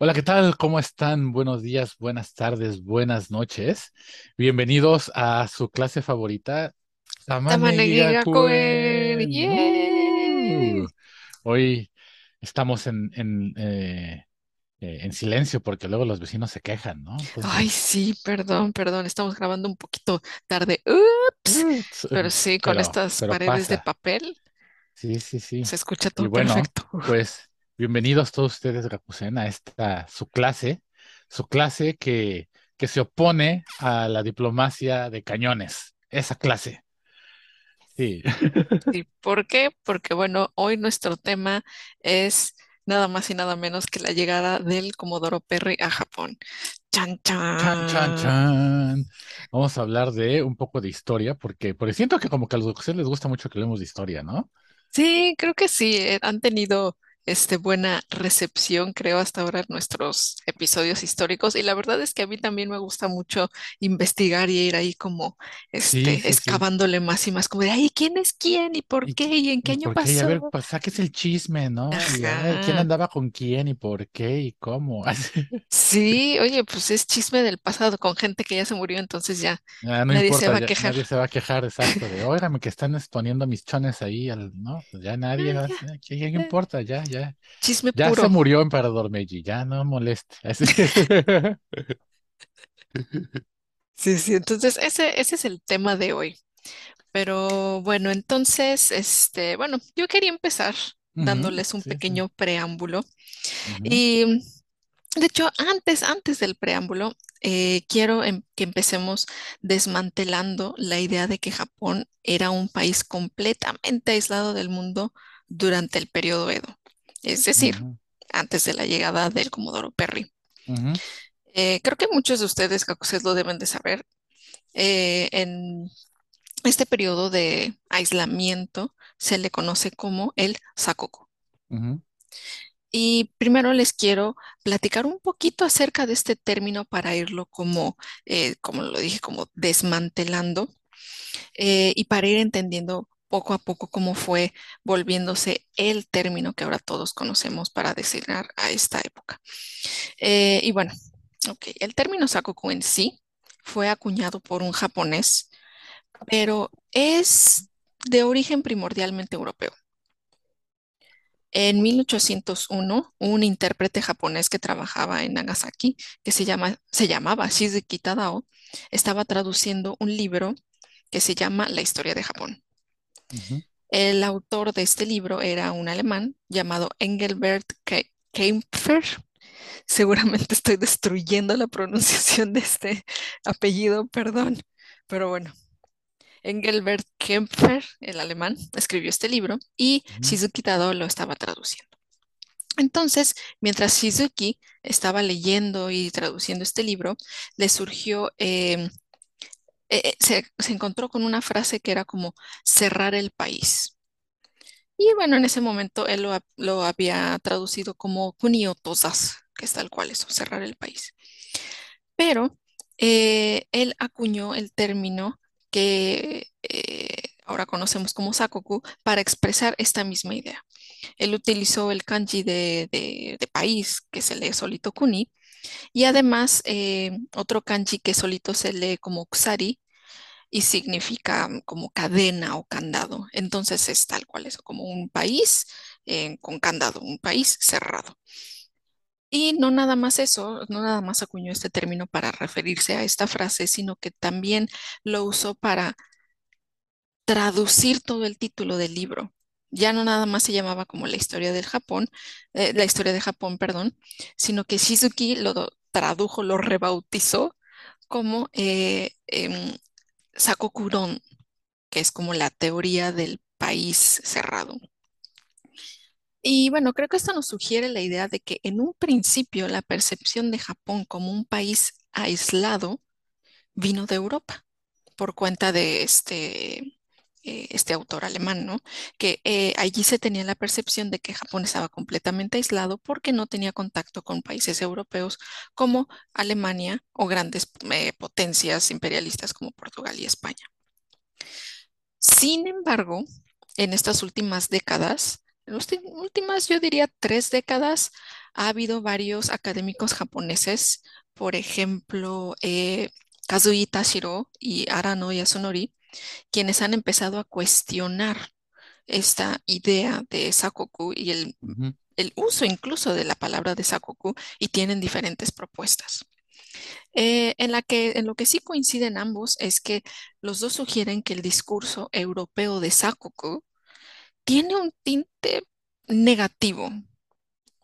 Hola, ¿qué tal? ¿Cómo están? Buenos días, buenas tardes, buenas noches. Bienvenidos a su clase favorita, Tamane Tamanegi Gakuen, Gakuen. ¡yay! Uh, hoy estamos en, en, eh, eh, en silencio porque luego los vecinos se quejan, ¿no? Ay, sí, perdón, perdón, estamos grabando un poquito tarde. Ups, pero sí, con pero, estas pero paredes de papel Sí, sí, sí. se escucha Y todo bueno, perfecto. pues bienvenidos todos ustedes, Gakusen, a esta su clase, su clase que, que se opone a la diplomacia de cañones. Esa clase. Sí. ¿Y por qué? Porque bueno, hoy nuestro tema es nada más y nada menos que la llegada del Comodoro Perry a Japón. Chan, Chan, chan, chan. chan. Vamos a hablar de un poco de historia, porque, porque siento que como que a los Gakusen les gusta mucho que hablemos de historia, ¿no? Sí, creo que sí, eh, han tenido este, buena recepción, creo, hasta ahora en nuestros episodios históricos. Y la verdad es que a mí también me gusta mucho investigar y ir ahí como este, sí, sí. excavándole más y más, como de, ay, ¿quién es quién? ¿Y por ¿Y, qué? ¿Y en qué y año qué? Y a ver, pasó? pues saques el chisme, ¿no? Y a ver, ¿quién andaba con quién y por qué y cómo? Sí, oye, pues es chisme del pasado con gente que ya se murió, entonces ya Ah, no nadie se va a quejar. nadie se va a quejar exacto de, óigame que están exponiendo mis chones ahí, al, ¿no? Pues ya nadie, va ¿qué, importa? Ya, ya, Chisme ya se murió Emperador Meiji, ya no moleste. Así. Sí, sí, entonces ese, ese es el tema de hoy. Pero bueno, entonces, este, bueno, yo quería empezar dándoles un sí, sí. pequeño preámbulo. Y de hecho, antes, antes del preámbulo, eh, quiero em- que empecemos desmantelando la idea de que Japón era un país completamente aislado del mundo durante el periodo Edo, es decir, antes de la llegada del Comodoro Perry. Eh, creo que muchos de ustedes, ustedes lo deben de saber, eh, en este periodo de aislamiento se le conoce como el Sakoku. ujú, Y primero les quiero platicar un poquito acerca de este término para irlo como, eh, como lo dije, como desmantelando eh, y para ir entendiendo poco a poco cómo fue volviéndose el término que ahora todos conocemos para designar a esta época. Eh, y bueno, el término Sakoku en sí fue acuñado por un japonés, pero es de origen primordialmente europeo. En 1801, un intérprete japonés que trabajaba en Nagasaki, que se llama, se llamaba Shizuki Tadao, estaba traduciendo un libro que se llama La historia de Japón. El autor de este libro era un alemán llamado Engelbert Ke- Kempfer. Seguramente estoy destruyendo la pronunciación de este apellido, perdón, pero bueno. Engelbert Kempfer, el alemán, escribió este libro y. Shizuki Tadao lo estaba traduciendo. Entonces, mientras Shizuki estaba leyendo y traduciendo este libro, le surgió, eh, eh, se, se encontró con una frase que era como cerrar el país. Y bueno, en ese momento él lo, ha- lo había traducido como kuniotosas, que es tal cual eso, cerrar el país. Pero eh, él acuñó el término que eh, ahora conocemos como sakoku para expresar esta misma idea. Él utilizó el kanji de, de- de país, que se lee solito kuni, y además eh, otro kanji que solito se lee como kusari y significa mm, como cadena o candado. Entonces es tal cual eso, como un país eh, con candado, un país cerrado. Y no nada más eso, no nada más acuñó este término para referirse a esta frase, sino que también lo usó para traducir todo el título del libro. Ya no nada más se llamaba como la historia del Japón, eh, la historia de Japón, perdón, sino que Shizuki lo tradujo, lo rebautizó como eh, em, Sakokuron, que es como la teoría del país cerrado. Y bueno, creo que esto nos sugiere la idea de que en un principio la percepción de Japón como un país aislado vino de Europa por cuenta de este, eh, este autor alemán, ¿no? Que eh, allí se tenía la percepción de que Japón estaba completamente aislado porque no tenía contacto con países europeos como Alemania o grandes eh, potencias imperialistas como Portugal y España. Sin embargo, en estas últimas décadas, en las últimas, yo diría tres décadas, ha habido varios académicos japoneses, por ejemplo, eh, Kazuhita Shiro y Arano Yasunori, quienes han empezado a cuestionar esta idea de Sakoku y el, el uso incluso de la palabra de Sakoku y tienen diferentes propuestas. Eh, en la que, en lo que sí coinciden ambos es que los dos sugieren que el discurso europeo de Sakoku tiene un tinte negativo,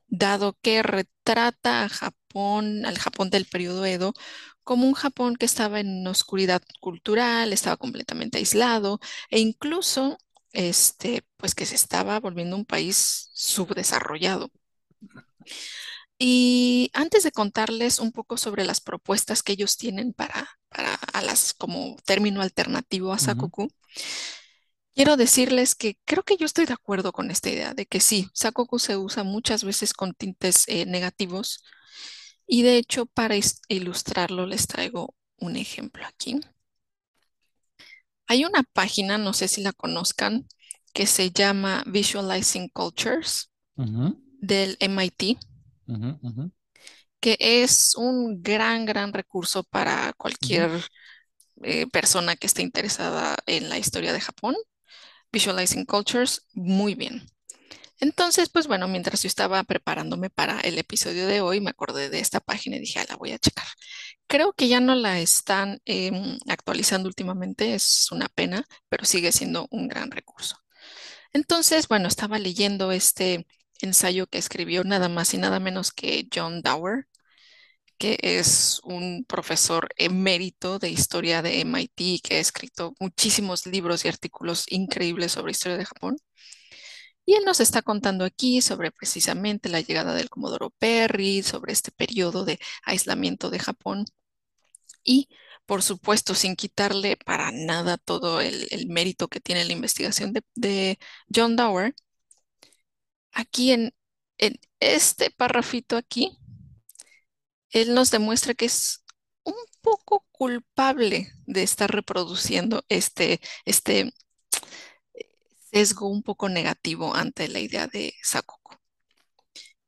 dado que retrata a Japón, al Japón del periodo Edo, como un Japón que estaba en oscuridad cultural, estaba completamente aislado e incluso este, pues que se estaba volviendo un país subdesarrollado. Y antes de contarles un poco sobre las propuestas que ellos tienen para, para a las como término alternativo a Sakoku, quiero decirles que creo que yo estoy de acuerdo con esta idea de que sí, Sakoku se usa muchas veces con tintes eh, negativos y de hecho para ilustrarlo les traigo un ejemplo aquí. Hay una página, no sé si la conozcan, que se llama Visualizing Cultures del MIT. que es un gran, gran recurso para cualquier eh, persona que esté interesada en la historia de Japón. Visualizing Cultures, muy bien. Entonces, pues bueno, mientras yo estaba preparándome para el episodio de hoy, me acordé de esta página y dije, "Ah, la voy a checar. Creo que ya no la están em, actualizando últimamente, es una pena, pero sigue siendo un gran recurso. Entonces, bueno, estaba leyendo este ensayo que escribió nada más y nada menos que John Dower que es un profesor emérito de historia de MIT, que ha escrito muchísimos libros y artículos increíbles sobre historia de Japón. Y él nos está contando aquí sobre precisamente la llegada del Comodoro Perry, sobre este periodo de aislamiento de Japón. Y, por supuesto, sin quitarle para nada todo el, mérito que tiene la investigación de, John Dower, aquí en, en este parrafito aquí él nos demuestra que es un poco culpable de estar reproduciendo este, este sesgo un poco negativo ante la idea de Sakoku.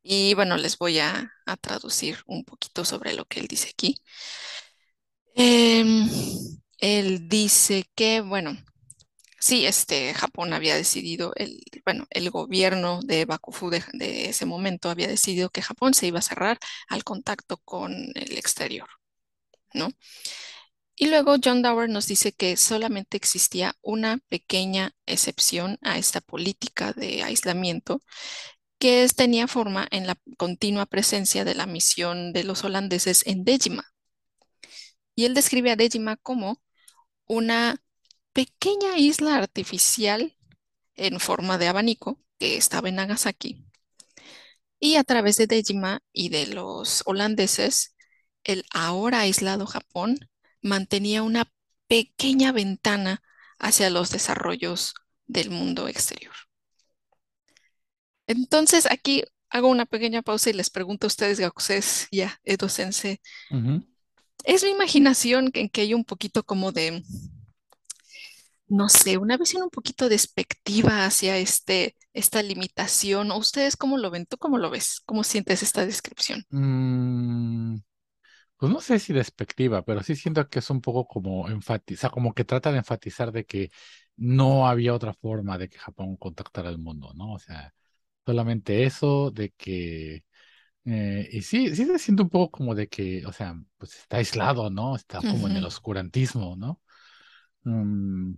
Y bueno, les voy a, a traducir un poquito sobre lo que él dice aquí. Em, él dice que, bueno, sí, este, Japón había decidido, el, bueno, el gobierno de Bakufu de, de ese momento había decidido que Japón se iba a cerrar al contacto con el exterior, ¿no? Y luego John Dower nos dice que solamente existía una pequeña excepción a esta política de aislamiento, que es- tenía forma en la continua presencia de la misión de los holandeses en Dejima. Y él describe a Dejima como una pequeña isla artificial en forma de abanico que estaba en Nagasaki. Y a través de Dejima y de los holandeses, el ahora aislado Japón mantenía una pequeña ventana hacia los desarrollos del mundo exterior. Entonces, aquí hago una pequeña pausa y les pregunto a ustedes, Gakuses, ya, ujú. ¿es mi imaginación en que hay un poquito como de, no sé, una visión un poquito despectiva hacia este, esta limitación? ¿O ustedes cómo lo ven? ¿Tú cómo lo ves? ¿Cómo sientes esta descripción? Mm, pues no sé si despectiva, pero sí siento que es un poco como enfatizar, como que trata de enfatizar de que no había otra forma de que Japón contactara al mundo, ¿no? O sea, solamente eso, de que Eh, y sí, sí se siente un poco como de que, o sea, pues está aislado, ¿no? Está como en el oscurantismo, ¿no? Mm,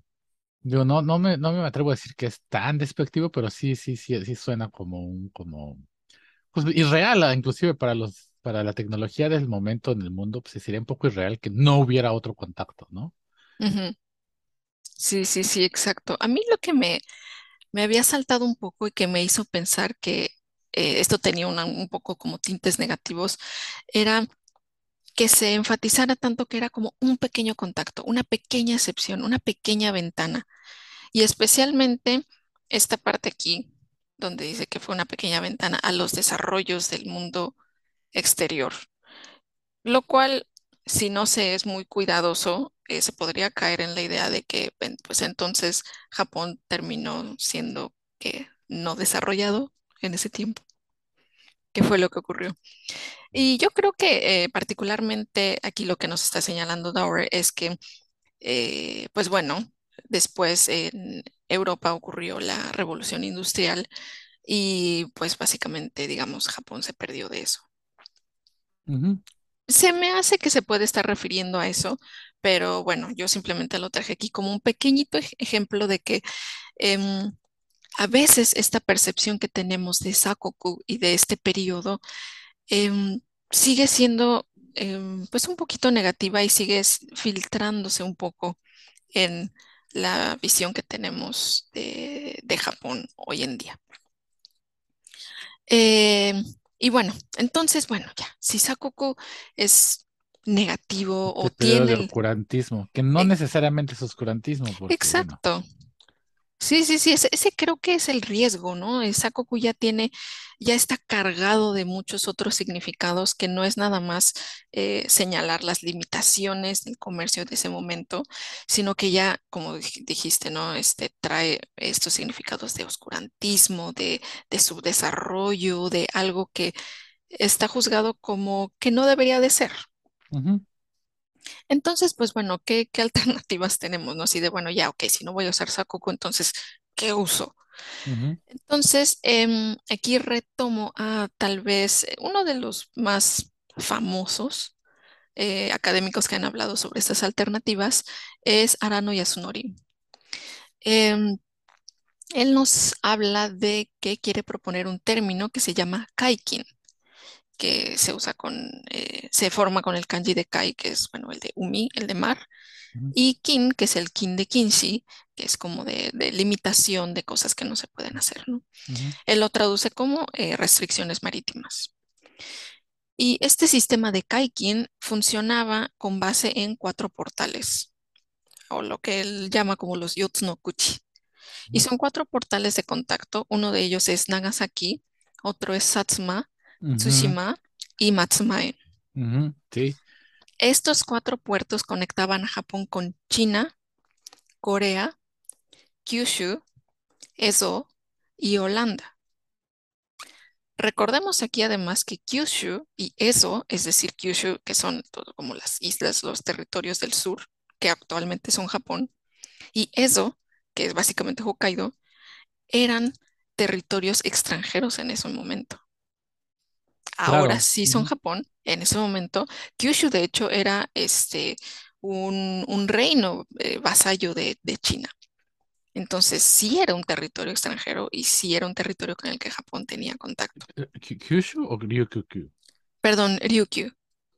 digo, no, no me, no me atrevo a decir que es tan despectivo, pero sí, sí, sí, sí suena como un, como, pues irreal, ah, inclusive para los, para la tecnología del momento en el mundo, pues sería un poco irreal que no hubiera otro contacto, ¿no? Sí, sí, sí, exacto. A mí lo que me, me había saltado un poco y que me hizo pensar que eh, esto tenía un poco como tintes negativos era que se enfatizara tanto que era como un pequeño contacto, una pequeña excepción, una pequeña ventana. Y especialmente esta parte aquí, donde dice que fue una pequeña ventana a los desarrollos del mundo exterior, lo cual, si no se es muy cuidadoso, eh, se podría caer en la idea de que, pues entonces Japón terminó siendo que no desarrollado en ese tiempo. qué fue lo que ocurrió. Y yo creo que eh, particularmente aquí lo que nos está señalando Dower es que, eh, pues bueno, después en Europa ocurrió la revolución industrial y pues básicamente, digamos, Japón se perdió de eso. Se me hace que se puede estar refiriendo a eso, pero bueno, yo simplemente lo traje aquí como un pequeñito ej- ejemplo de que em, a veces esta percepción que tenemos de Sakoku y de este periodo em, sigue siendo em, pues un poquito negativa y sigue filtrándose un poco en la visión que tenemos de Japón hoy en día. Y bueno, entonces, bueno, ya, si Sakoku es negativo o tiene de el... oscurantismo, que no e- necesariamente es oscurantismo, porque bueno. Sí, sí, sí, ese, creo que es el riesgo, ¿no? El Sakoku ya tiene, ya está cargado de muchos otros significados que no es nada más eh, señalar las limitaciones del comercio de ese momento, sino que ya, como dij- dijiste, ¿no? Este trae estos significados de oscurantismo, de, de subdesarrollo, de algo que está juzgado como que no debería de ser. Entonces, pues bueno, ¿qué, qué alternativas tenemos, no? Así de, bueno, ya, ok, si no voy a usar Sakoku, entonces, ¿qué uso? Entonces, em, aquí retomo a tal vez eh, uno de los más famosos eh, académicos que han hablado sobre estas alternativas, es Arano Yasunori. Em, él nos habla de que quiere proponer un término que se llama kaikin, que se usa con, eh, se forma con el kanji de kai, que es, bueno, el de umi, el de mar, y kin, que es el kin de kinshi, que es como de, de limitación de cosas que no se pueden hacer, ¿no? Él lo traduce como eh, restricciones marítimas. Y este sistema de Kaikin funcionaba con base en cuatro portales, o lo que él llama como los Yotsunokuchi. Y son cuatro portales de contacto. Uno de ellos es Nagasaki, otro es Satsuma, Tsushima y Matsumae. Sí, Estos cuatro puertos conectaban a Japón con China, Corea, Kyushu, Ezo y Holanda. Recordemos aquí además que Kyushu y Ezo, es decir, Kyushu, que son todo como las islas, los territorios del sur, que actualmente son Japón, y Ezo, que es básicamente Hokkaido, eran territorios extranjeros en ese momento. Ahora claro. sí son Japón, en ese momento. Kyushu, de hecho, era este, un, un reino eh, vasallo de, de China. Entonces sí era un territorio extranjero y sí era un territorio con el que Japón tenía contacto. eh, Ky- ¿Kyushu o Ryukyu? Perdón, Ryukyu.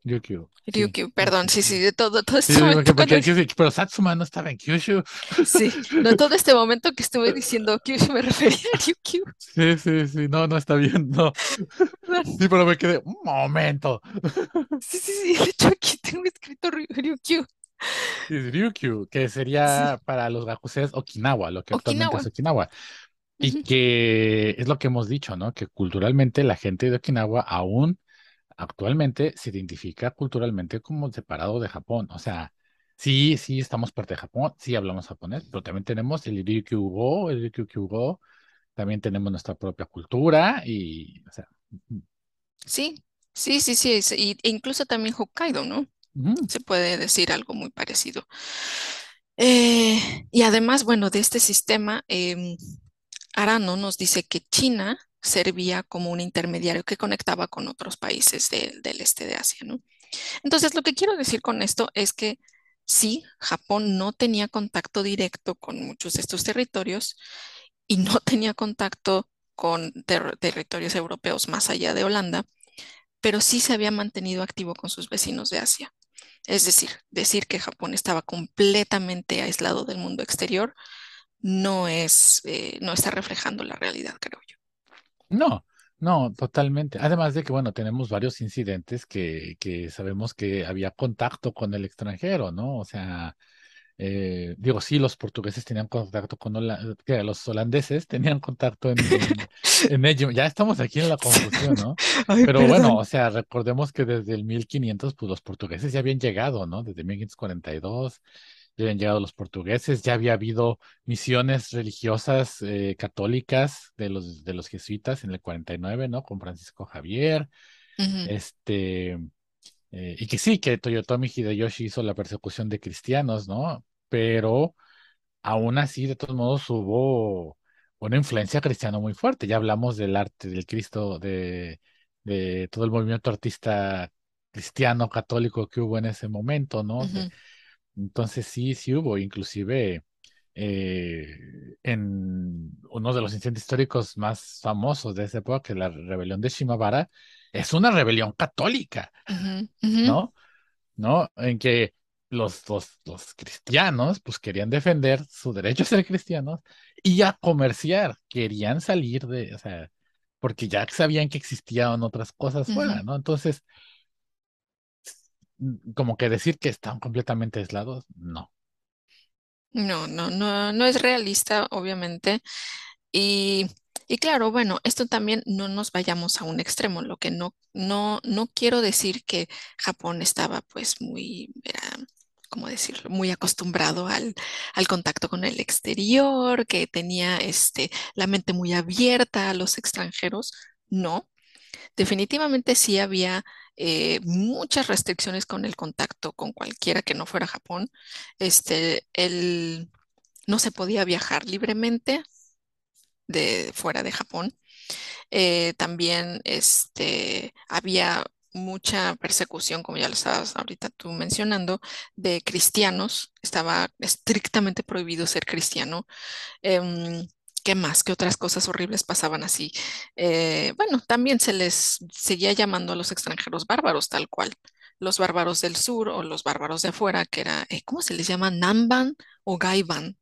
Ryukyu. Ryukyu, sí, perdón, sí, sí, de todo, todo este sí, momento porque, porque pero Satsuma no estaba en Kyushu. sí, no, todo este momento que estuve diciendo Kyushu me refería a Ryukyu, Sí, sí, sí, no, no está bien, no. Sí, pero me quedé, un momento. Sí, sí, sí, de hecho aquí tengo escrito Ry- Ryukyu, es Ryukyu, que sí, sería para los Okinawa, lo que actualmente es Okinawa. Y que es lo que hemos dicho, ¿no? Que culturalmente la gente de Okinawa aún actualmente se identifica culturalmente como separado de Japón. O sea, sí, sí estamos parte de Japón, sí hablamos japonés, pero también tenemos el Ryukyu-go, el Ryukyu-go, también tenemos nuestra propia cultura y, o sea, Sí, sí, sí, sí, y, e incluso también Hokkaido, ¿no? Se puede decir algo muy parecido. Eh, y además, bueno, de este sistema, em, Arano nos dice que China servía como un intermediario que conectaba con otros países del este de Asia, ¿no? Entonces, lo que quiero decir con esto es que sí, Japón no tenía contacto directo con muchos de estos territorios y no tenía contacto con ter- territorios europeos más allá de Holanda, pero sí se había mantenido activo con sus vecinos de Asia. Es decir, decir que Japón estaba completamente aislado del mundo exterior no es, eh, no está reflejando la realidad, creo yo. No, no, totalmente. Además de que, bueno, tenemos varios incidentes que, que sabemos que había contacto con el extranjero, ¿no? O sea, eh, digo, sí, los portugueses tenían contacto con Hola- que los holandeses tenían contacto en, en, en ello. Ya estamos aquí en la confusión, ¿no? Ay, Pero bueno, o sea, recordemos que desde el 1500, pues los portugueses ya habían llegado, ¿no? Desde 1542 ya habían llegado los portugueses, ya había habido misiones religiosas eh, católicas de los, de los jesuitas en el 49, ¿no? Con Francisco Javier, este, eh, y que sí, que Toyotomi Hideyoshi hizo la persecución de cristianos, ¿no? Pero aún así, de todos modos, hubo una influencia cristiana muy fuerte. Ya hablamos del arte del Cristo, de, de todo el movimiento artista cristiano católico que hubo en ese momento, ¿no? Entonces sí, sí hubo, inclusive eh, en uno de los incidentes históricos más famosos de esa época, que la rebelión de Shimabara, es una rebelión católica, ujú, ujú, ¿no? ¿no? En que los, los, los cristianos pues querían defender su derecho a ser cristianos y a comerciar, querían salir de, o sea, porque ya sabían que existían otras cosas fuera, ¿no? Entonces, como que decir que están completamente aislados, no. No, no, no, no es realista, obviamente. Y, y claro, bueno, esto también no nos vayamos a un extremo, lo que no, no, no quiero decir que Japón estaba pues muy, era, ¿cómo decirlo? Muy acostumbrado al, al contacto con el exterior, que tenía este, la mente muy abierta a los extranjeros. No, definitivamente sí había eh, muchas restricciones con el contacto con cualquiera que no fuera Japón. Este, el, no se podía viajar libremente de fuera de Japón. Eh, también este, había mucha persecución, como ya lo estabas ahorita tú mencionando, de cristianos. Estaba estrictamente prohibido ser cristiano. Em, ¿qué más? ¿Qué otras cosas horribles pasaban así? Eh, bueno, también se les seguía llamando a los extranjeros bárbaros, tal cual. Los bárbaros del sur o los bárbaros de afuera, que era, eh, ¿cómo se les llama? Namban o Gaiban.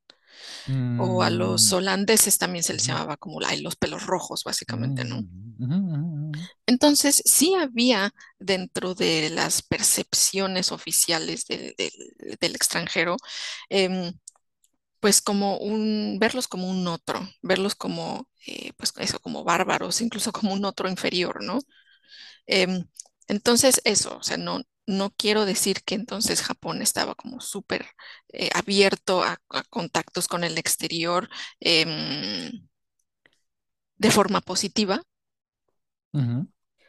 O a los Mm, holandeses también se les llamaba como los pelos rojos, básicamente, ¿no? ujú, Entonces, sí había dentro de las percepciones oficiales del extranjero, em, pues como un, verlos como un otro, verlos como, eh, pues eso, como bárbaros, incluso como un otro inferior, ¿no? Em, entonces, eso, o sea, no, no quiero decir que entonces Japón estaba como súper eh, abierto a, contactos con el exterior em, de forma positiva,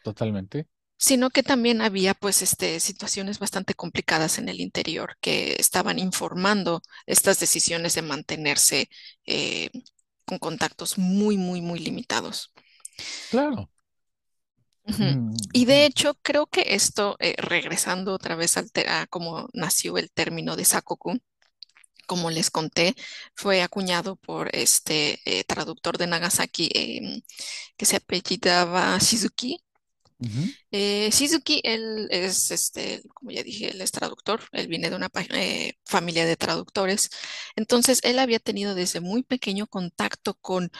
Totalmente. Sino que también había pues este, situaciones bastante complicadas en el interior que estaban informando estas decisiones de mantenerse eh, con contactos muy, muy, muy limitados. Claro. Mm, Y de ujú, hecho, creo que esto, eh, regresando otra vez al a cómo nació el término de Sakoku, como les conté, fue acuñado por este eh, traductor de Nagasaki em, que se apellidaba Shizuki. Eh, Shizuki, él es, este, como ya dije, él es traductor, él viene de una eh, familia de traductores, entonces él había tenido desde muy pequeño contacto con,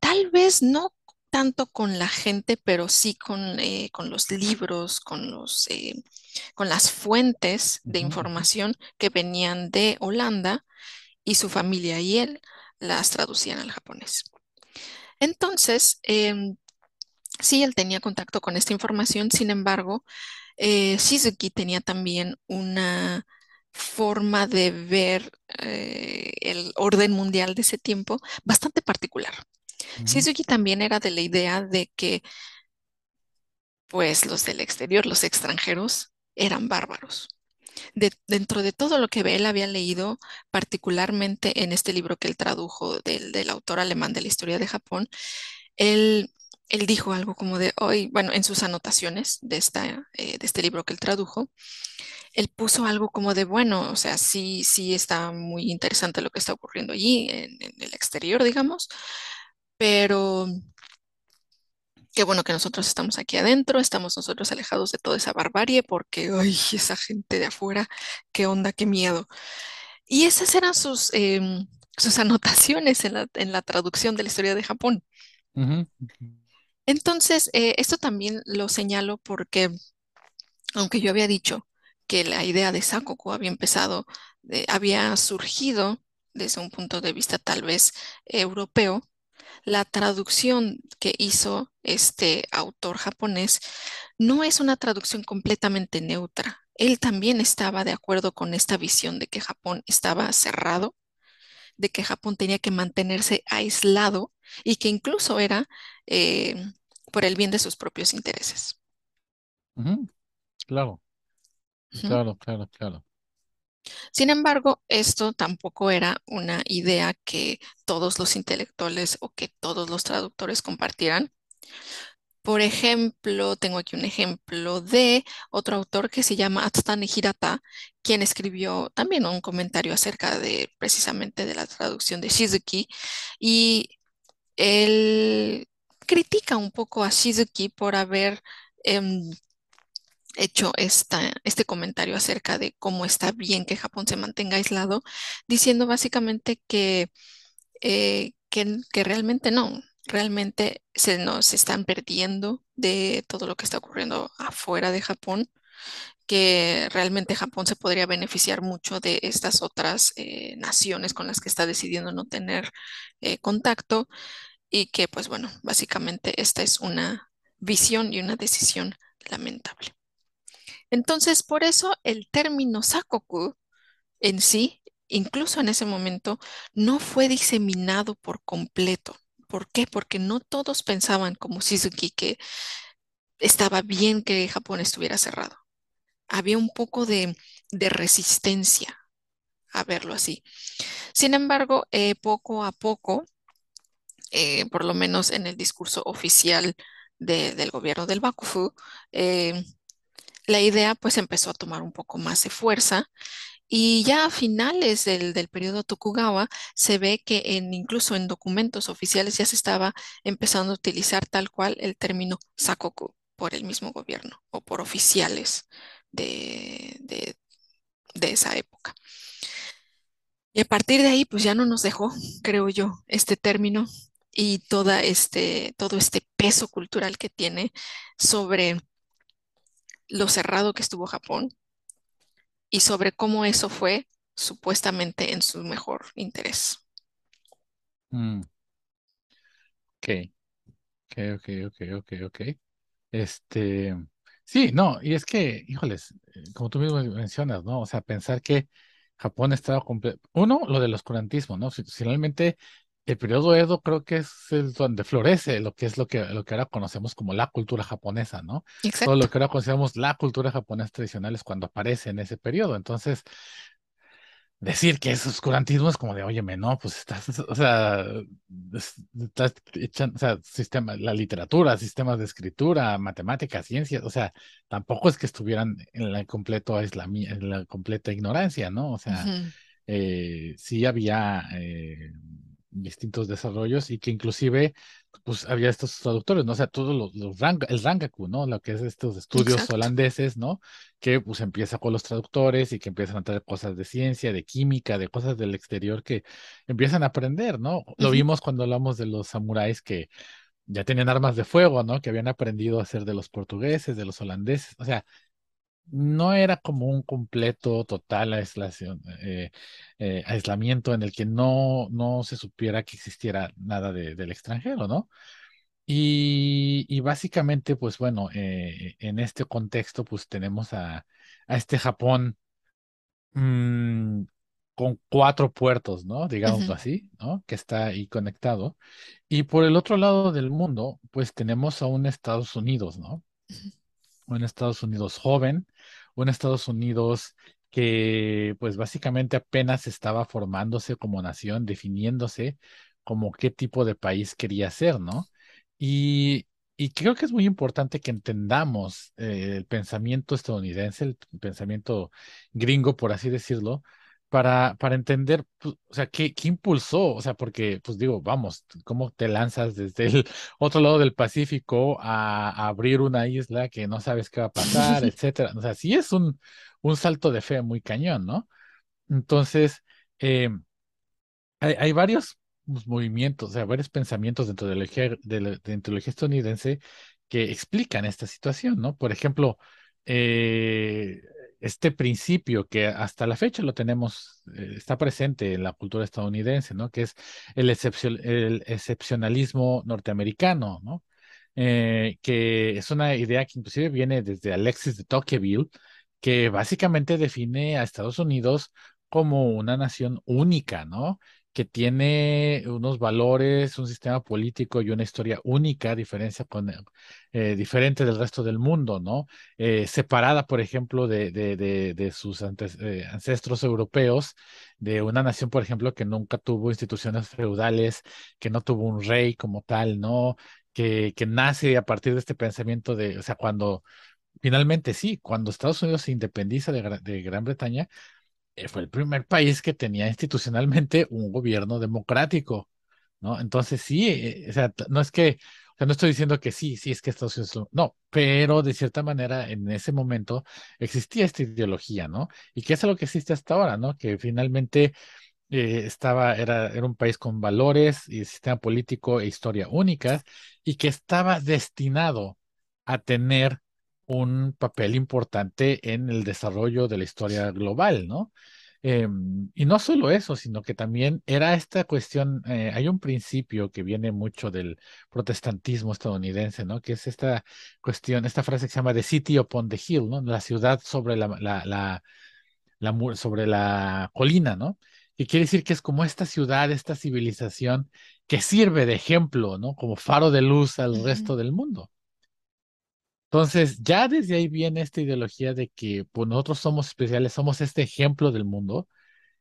tal vez no tanto con la gente, pero sí con, eh, con los libros, con los, con las fuentes de información que venían de Holanda y su familia y él las traducían al japonés. Entonces, em, Sí, él tenía contacto con esta información, sin embargo, eh, Shizuki tenía también una forma de ver eh, el orden mundial de ese tiempo bastante particular. ujú, Shizuki también era de la idea de que, pues, los del exterior, los extranjeros, eran bárbaros. De- dentro de todo lo que él había leído, particularmente en este libro que él tradujo del, del autor alemán de la historia de Japón, él, él dijo algo como de hoy, bueno, en sus anotaciones de, esta, eh, de este libro que él tradujo, él puso algo como de, bueno, o sea, sí, sí está muy interesante lo que está ocurriendo allí en, el exterior, digamos, pero qué bueno que nosotros estamos aquí adentro, estamos nosotros alejados de toda esa barbarie, porque, ay, esa gente de afuera, qué onda, qué miedo. Y esas eran sus, em, sus anotaciones en la, en la traducción de la historia de Japón. Entonces, eh, esto también lo señalo porque, aunque yo había dicho que la idea de Sakoku había empezado, de- había surgido desde un punto de vista tal vez europeo, la traducción que hizo este autor japonés no es una traducción completamente neutra. él también estaba de acuerdo con esta visión de que Japón estaba cerrado, de que Japón tenía que mantenerse aislado y que incluso era eh, por el bien de sus propios intereses. Claro, claro, claro, claro. Sin embargo, esto tampoco era una idea que todos los intelectuales o que todos los traductores compartieran. Por ejemplo, tengo aquí un ejemplo de otro autor que se llama Atsutane Hirata, quien escribió también un comentario acerca de precisamente de la traducción de Shizuki y él critica un poco a Shizuki por haber em, hecho este comentario acerca de cómo está bien que Japón se mantenga aislado, diciendo básicamente que, eh, que, que realmente no, realmente se nos están perdiendo de todo lo que está ocurriendo afuera de Japón, que realmente Japón se podría beneficiar mucho de estas otras eh, naciones con las que está decidiendo no tener eh, contacto y que pues bueno, básicamente esta es una visión y una decisión lamentable. Entonces, por eso el término sakoku en sí, incluso en ese momento, no fue diseminado por completo. ¿Por qué? Porque no todos pensaban como Suzuki que estaba bien que Japón estuviera cerrado. Había un poco de, resistencia a verlo así. Sin embargo, eh, poco a poco, eh, por lo menos en el discurso oficial de- del gobierno del Bakufu, eh, la idea pues empezó a tomar un poco más de fuerza y ya a finales del, del periodo Tokugawa se ve que incluso en documentos oficiales ya se estaba empezando a utilizar tal cual el término sakoku por el mismo gobierno o por oficiales de- de esa época. Y a partir de ahí pues ya no nos dejó, creo yo, este término y toda este, todo este peso cultural que tiene sobre lo cerrado que estuvo Japón y sobre cómo eso fue supuestamente en su mejor interés. Mm, ok, ok, ok, ok, ok, ok. Este, sí, no, y es que, híjoles, eh, como tú mismo mencionas, ¿no? O sea, pensar que Japón estaba completo. Uno, lo del oscurantismo, ¿no? Si- Finalmente, el periodo Edo creo que es el donde florece lo que es lo que, lo que ahora conocemos como la cultura japonesa, ¿no? Todo Exacto. lo que ahora conocemos la cultura japonesa tradicional es cuando aparece en ese periodo. Entonces, decir que es oscurantismo es como de, óyeme, no, pues estás, o sea, es- estás echando, o sea, sistema, la literatura, sistemas de escritura, matemáticas, ciencias, o sea, tampoco es que estuvieran en la completo aislami- en la completa ignorancia, ¿no? O sea, eh, sí había eh, distintos desarrollos y que inclusive pues había estos traductores, ¿no? O sea, todos los, los el Rangaku, ¿no? Lo que es estos estudios Exacto. holandeses, ¿no? Que pues empieza con los traductores y que empiezan a traer cosas de ciencia, de química, de cosas del exterior que empiezan a aprender, ¿no? Lo vimos cuando hablamos de los samuráis que ya tenían armas de fuego, ¿no? Que habían aprendido a hacer de los portugueses, de los holandeses, o sea, no era como un completo, total aislación, eh, eh, aislamiento en el que no, no se supiera que existiera nada de- del extranjero, ¿no? Y, y básicamente, pues bueno, eh, en este contexto, pues tenemos a, a este Japón mm, con cuatro puertos, ¿no? Digámoslo así, ¿no? Que está ahí conectado. Y por el otro lado del mundo, pues tenemos a un Estados Unidos, ¿no? un Estados Unidos joven, un Estados Unidos que pues básicamente apenas estaba formándose como nación, definiéndose como qué tipo de país quería ser, ¿no? Y, creo que es muy importante que entendamos eh, el pensamiento estadounidense, el pensamiento gringo, por así decirlo, para, para entender, pues, o sea, qué, qué impulsó, o sea, porque, pues digo, vamos, ¿cómo te lanzas desde el otro lado del Pacífico a, a abrir una isla que no sabes qué va a pasar, etcétera. O sea, sí es un, un salto de fe muy cañón, ¿no? Entonces, eh, hay, hay varios pues, movimientos, o sea, varios pensamientos dentro de la, de la, dentro de la estadounidense que explican esta situación, ¿no? Por ejemplo, eh, este principio que hasta la fecha lo tenemos, eh, está presente en la cultura estadounidense, ¿no? Que es el, excepcio- el excepcionalismo norteamericano, ¿no? Eh, que es una idea que inclusive viene desde Alexis de Tocqueville, que básicamente define a Estados Unidos como una nación única, ¿no? Que tiene unos valores, un sistema político y una historia única, diferencia con, eh, diferente del resto del mundo, ¿no? Eh, separada, por ejemplo, de, de, de, sus antes, eh, ancestros europeos, de una nación, por ejemplo, que nunca tuvo instituciones feudales, que no tuvo un rey como tal, ¿no? Que, que nace a partir de este pensamiento de, o sea, cuando Finalmente sí, cuando Estados Unidos se independiza de, Gra- de Gran Bretaña, fue el primer país que tenía institucionalmente un gobierno democrático, ¿no? Entonces sí, eh, o sea, no es que, o sea, no estoy diciendo que sí, sí es que Estados Unidos, no, pero de cierta manera en ese momento existía esta ideología, ¿no? Y que es lo que existe hasta ahora, ¿no? Que finalmente eh, estaba, era, era un país con valores y sistema político e historia únicas y que estaba destinado a tener un papel importante en el desarrollo de la historia global, ¿no? Em, y no solo eso, sino que también era esta cuestión, eh, hay un principio que viene mucho del protestantismo estadounidense, ¿no? Que es esta cuestión, esta frase que se llama The City upon the Hill, ¿no? La ciudad sobre la, la, la, la mu- sobre la colina, ¿no? Que quiere decir que es como esta ciudad, esta civilización que sirve de ejemplo, ¿no? Como faro de luz al resto del mundo. Entonces, ya desde ahí viene esta ideología de que pues, nosotros somos especiales, somos este ejemplo del mundo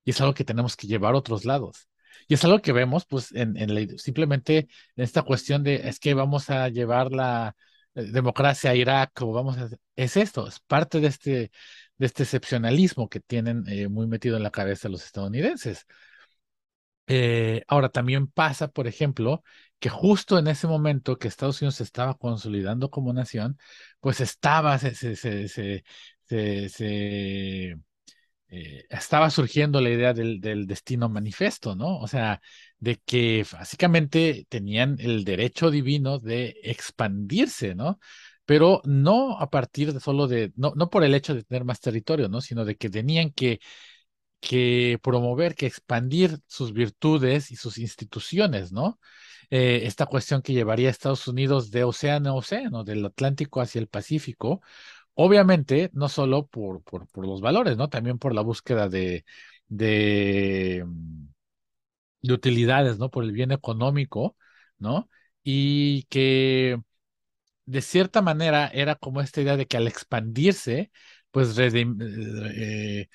y es algo que tenemos que llevar a otros lados. Y es algo que vemos, pues, en, la- simplemente en esta cuestión de es que vamos a llevar la eh, democracia a Irak o vamos a... Es esto, es parte de este, de este excepcionalismo que tienen eh, muy metido en la cabeza los estadounidenses. Eh, ahora, también pasa, por ejemplo, que justo en ese momento que Estados Unidos se estaba consolidando como nación, pues estaba, se, se, se, eh, estaba surgiendo la idea del, del destino manifiesto, ¿no? O sea, de que básicamente tenían el derecho divino de expandirse, ¿no? Pero no a partir de solo de, no, no por el hecho de tener más territorio, ¿no? Sino de que tenían que que promover, que expandir sus virtudes y sus instituciones, ¿no? Eh, esta cuestión que llevaría a Estados Unidos de océano a océano, del Atlántico hacia el Pacífico, obviamente no solo por, por, los valores, ¿no? También por la búsqueda de, de, mm, de utilidades, ¿no? Por el bien económico, ¿no? Y que de cierta manera era como esta idea de que al expandirse, pues eh,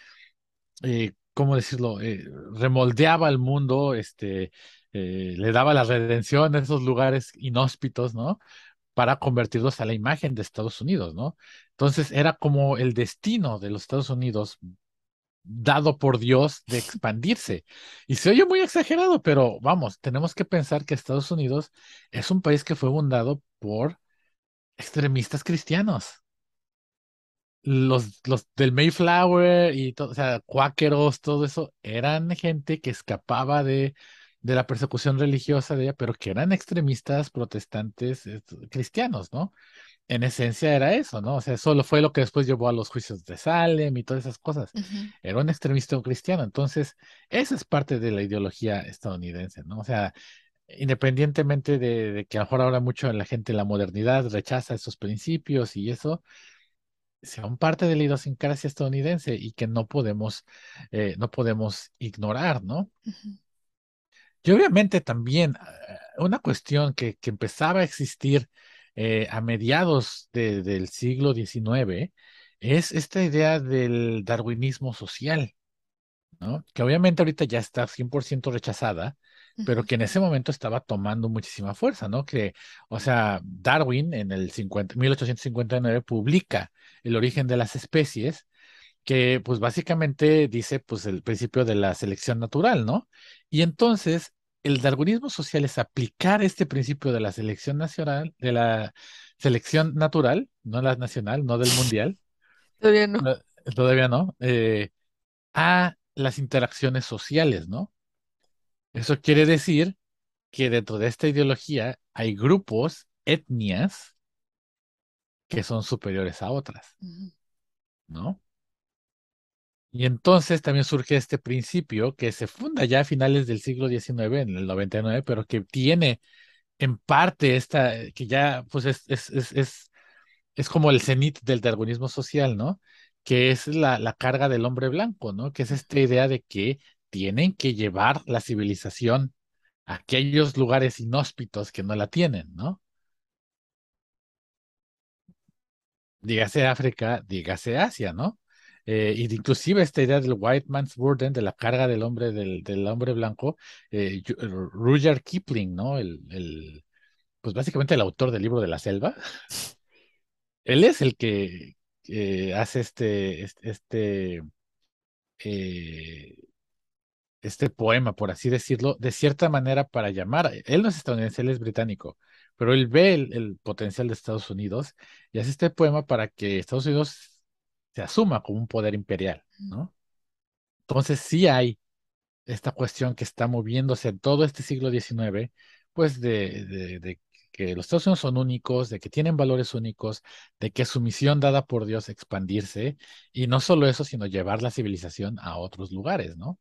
eh, ¿cómo decirlo? Remoldeaba el mundo, este, eh, le daba la redención a esos lugares inhóspitos, ¿no? Para convertirlos a la imagen de Estados Unidos, ¿no? Entonces era como el destino de los Estados Unidos dado por Dios de expandirse. Y se oye muy exagerado, pero vamos, tenemos que pensar que Estados Unidos es un país que fue fundado por extremistas cristianos los, los del Mayflower y todo, o sea, cuáqueros, todo eso, eran gente que escapaba de, de la persecución religiosa de ella, pero que eran extremistas protestantes cristianos, ¿no? En esencia era eso, ¿no? O sea, eso fue lo que después llevó a los juicios de Salem y todas esas cosas. Era un extremista cristiano. Entonces, esa es parte de la ideología estadounidense, ¿no? O sea, independientemente de, de que a lo mejor ahora mucho la gente en la modernidad rechaza esos principios y eso, son parte de la idiosincrasia estadounidense y que no podemos, eh, no podemos ignorar, ¿no? Y obviamente también eh, una cuestión que, que empezaba a existir eh, a mediados de- del siglo XIX es esta idea del darwinismo social, ¿no? Que obviamente ahorita ya está 100% rechazada, pero que en ese momento estaba tomando muchísima fuerza, ¿no? Que, o sea, Darwin en el 50, 1859 publica El origen de las especies, que pues básicamente dice pues el principio de la selección natural, ¿no? Y entonces el darwinismo social es aplicar este principio de la selección nacional, de la selección natural, no la nacional, no del mundial, Todavía no. no, todavía no, eh, a las interacciones sociales, ¿no? Eso quiere decir que dentro de esta ideología hay grupos, etnias, que son superiores a otras, ¿no? Y entonces también surge este principio que se funda ya a finales del siglo XIX, en el 99, pero que tiene en parte esta, que ya pues es, es, es, es, es como el cenit del darwinismo social, ¿no? que es la, la carga del hombre blanco, ¿no? Que es esta idea de que tienen que llevar la civilización a aquellos lugares inhóspitos que no la tienen, ¿no? dígase África, dígase Asia, ¿no? Eh, inclusive esta idea del white man's burden, de la carga del hombre, del, del hombre blanco, eh, Rudyard Kipling, ¿no? El, el, pues básicamente el autor del libro de la selva. Él es el que eh, hace este, este, este, eh, poema, por así decirlo, de cierta manera para llamar, él no es estadounidense, él es británico, pero él ve el, potencial de Estados Unidos y hace este poema para que Estados Unidos se asuma como un poder imperial, ¿no? Entonces sí hay esta cuestión que está moviéndose en todo este siglo XIX, pues de, de, que los Estados Unidos son únicos, de que tienen valores únicos, de que su misión dada por Dios es expandirse, y no solo eso, sino llevar la civilización a otros lugares, ¿no?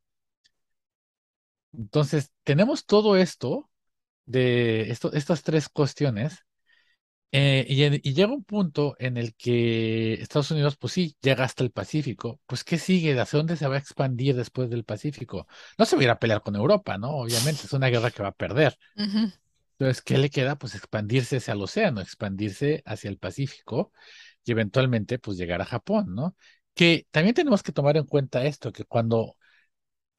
Entonces, tenemos todo esto de esto, estas tres cuestiones, eh, y, llega un punto en el que Estados Unidos, pues sí, llega hasta el Pacífico, pues ¿qué sigue? ¿Hacia dónde se va a expandir después del Pacífico? No se va a ir a pelear con Europa, ¿no? Obviamente, es una guerra que va a perder. Entonces, ¿qué le queda? Pues expandirse hacia el océano, expandirse hacia el Pacífico y eventualmente, pues llegar a Japón, ¿no? Que también tenemos que tomar en cuenta esto, que cuando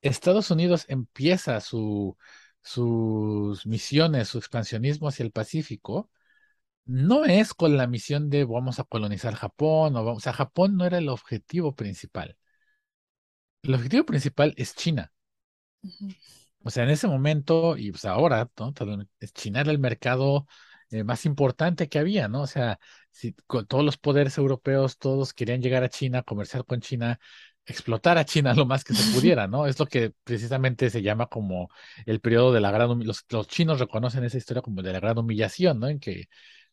Estados Unidos empieza su, sus misiones, su expansionismo hacia el Pacífico, no es con la misión de vamos a colonizar Japón, o, vamos, o sea, Japón no era el objetivo principal. El objetivo principal es China. O sea, en ese momento, y pues ahora, ¿no? China era el mercado eh, más importante que había, ¿no? O sea, si todos los poderes europeos, todos querían llegar a China, comerciar con China, explotar a China lo más que se pudiera, ¿no? Es lo que precisamente se llama como el periodo de la gran los, los chinos reconocen esa historia como de la gran humillación, ¿no? En que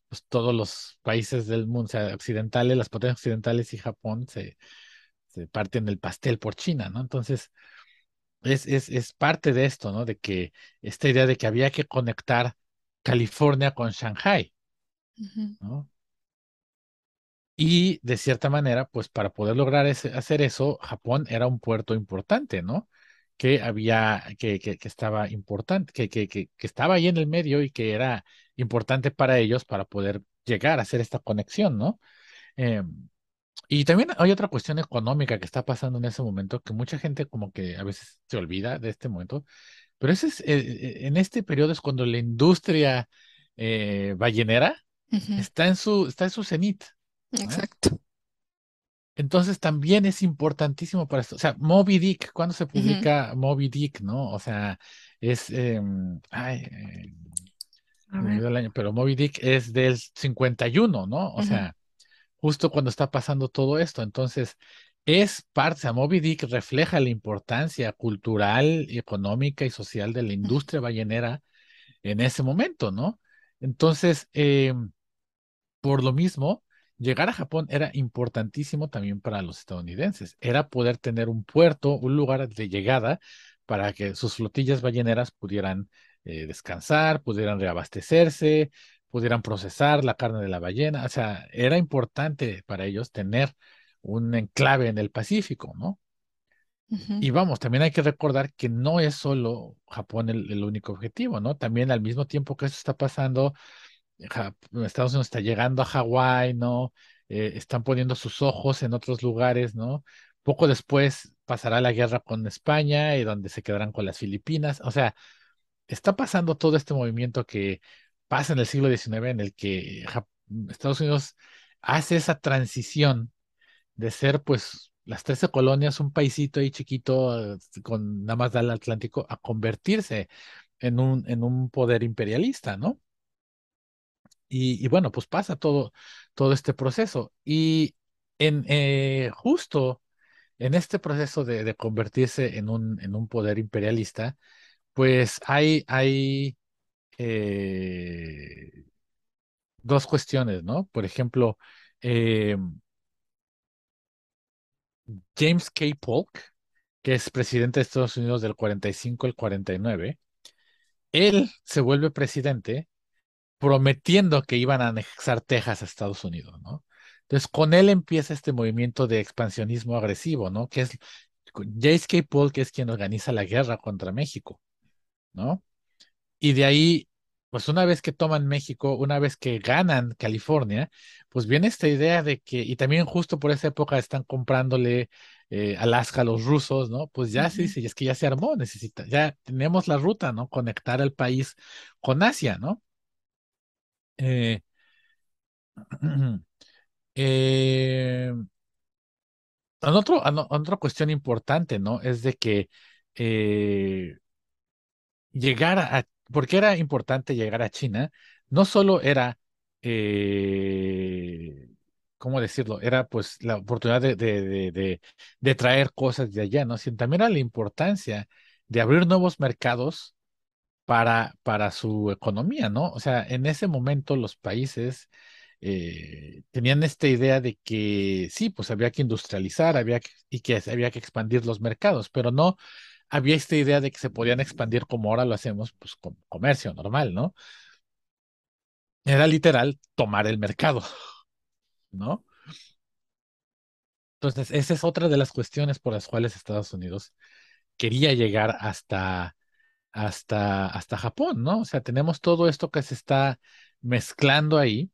pues, todos los países del mundo, o sea, occidentales, las potencias occidentales y Japón se, se parten del pastel por China, ¿no? Entonces, es, es, es parte de esto, ¿no? De que esta idea de que había que conectar California con Shanghai, ¿no? Y de cierta manera, pues para poder lograr hacer eso, Japón era un puerto importante, ¿no? Que había, que, que, estaba importante, que, que, que, estaba ahí en el medio y que era importante para ellos para poder llegar a hacer esta conexión, ¿no? Em, y también hay otra cuestión económica que está pasando en ese momento, que mucha gente como que a veces se olvida de este momento, pero ese es, eh, eh, en este periodo es cuando la industria eh, ballenera está en su, está en su cenit. Exacto. Entonces también es importantísimo para esto. O sea, Moby Dick, ¿cuándo se publica Moby Dick, no? O sea, es. Em, ay, el año, pero Moby Dick es del 51, ¿no? O sea, justo cuando está pasando todo esto. Entonces, es parte, o sea, Moby Dick refleja la importancia cultural, económica y social de la industria ballenera en ese momento, ¿no? Entonces, em, por lo mismo, llegar a Japón era importantísimo también para los estadounidenses. Era poder tener un puerto, un lugar de llegada para que sus flotillas balleneras pudieran eh, descansar, pudieran reabastecerse, pudieran procesar la carne de la ballena. O sea, era importante para ellos tener un enclave en el Pacífico, ¿no? Y vamos, también hay que recordar que no es solo Japón el, el único objetivo, ¿no? También al mismo tiempo que esto está pasando, Estados Unidos está llegando a Hawái, ¿no? Eh, están poniendo sus ojos en otros lugares, ¿no? Poco después pasará la guerra con España y donde se quedarán con las Filipinas. O sea, está pasando todo este movimiento que pasa en el siglo XIX en el que Estados Unidos hace esa transición de ser pues las 13 colonias, un paisito ahí chiquito con nada más del Atlántico, a convertirse en un, en un poder imperialista, ¿no? Y, bueno, pues pasa todo, todo este proceso. Y en, eh, justo en este proceso de, convertirse en un, en un poder imperialista, pues hay, hay eh, dos cuestiones, ¿no? Por ejemplo, eh, James K. Polk, que es presidente de Estados Unidos del 45 al 49, él se vuelve presidente prometiendo que iban a anexar Texas a Estados Unidos, ¿no? Entonces, con él empieza este movimiento de expansionismo agresivo, ¿no? Que es J.K. Paul, que es quien organiza la guerra contra México, ¿no? Y de ahí, pues una vez que toman México, una vez que ganan California, pues viene esta idea de que, y también justo por esa época están comprándole eh, Alaska a los rusos, ¿no? Pues ya sí, sí, es que ya se armó, necesita, ya tenemos la ruta, ¿no? Conectar al país con Asia, ¿no? Eh, eh, otra cuestión importante, ¿no? Es de que eh, llegar a, porque era importante llegar a China, no solo era, eh, ¿cómo decirlo? Era pues la oportunidad de, de, de, traer cosas de allá, ¿no? Sino también era la importancia de abrir nuevos mercados para, para su economía, ¿no? O sea, en ese momento los países eh, tenían esta idea de que sí, pues había que industrializar, había y que había que expandir los mercados, pero no había esta idea de que se podían expandir como ahora lo hacemos, pues con comercio normal, ¿no? Era literal tomar el mercado, ¿no? Entonces, esa es otra de las cuestiones por las cuales Estados Unidos quería llegar hasta, hasta, hasta Japón, ¿no? O sea, tenemos todo esto que se está mezclando ahí.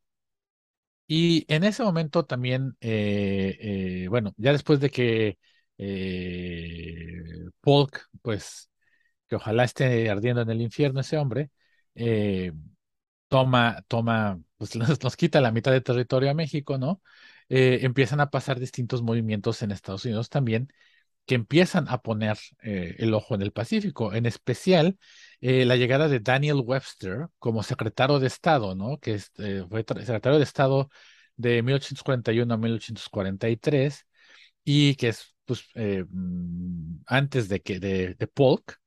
Y en ese momento también, eh, eh, bueno, ya después de que eh, Polk, pues que ojalá esté ardiendo en el infierno ese hombre, toma, toma, pues nos, quita la mitad de territorio a México, ¿no? Empiezan a pasar distintos movimientos en Estados Unidos también que empiezan a poner el ojo en el Pacífico, en especial la llegada de Daniel Webster como secretario de Estado, ¿no? Que fue secretario de Estado de 1841 a 1843 y que es pues, eh, mm, antes de, que, de, Polk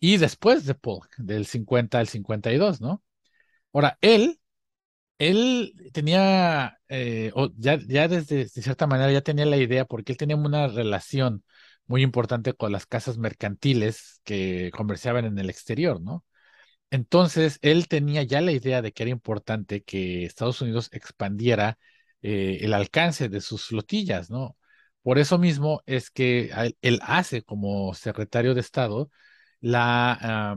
y después de Polk, del 50 al 52, ¿no? Ahora, él, él tenía, eh, ya, ya desde de cierta manera ya tenía la idea, porque él tenía una relación muy importante con las casas mercantiles que comerciaban en el exterior, ¿no? Entonces, él tenía ya la idea de que era importante que Estados Unidos expandiera eh, el alcance de sus flotillas, ¿no? Por eso mismo es que él hace como secretario de Estado la,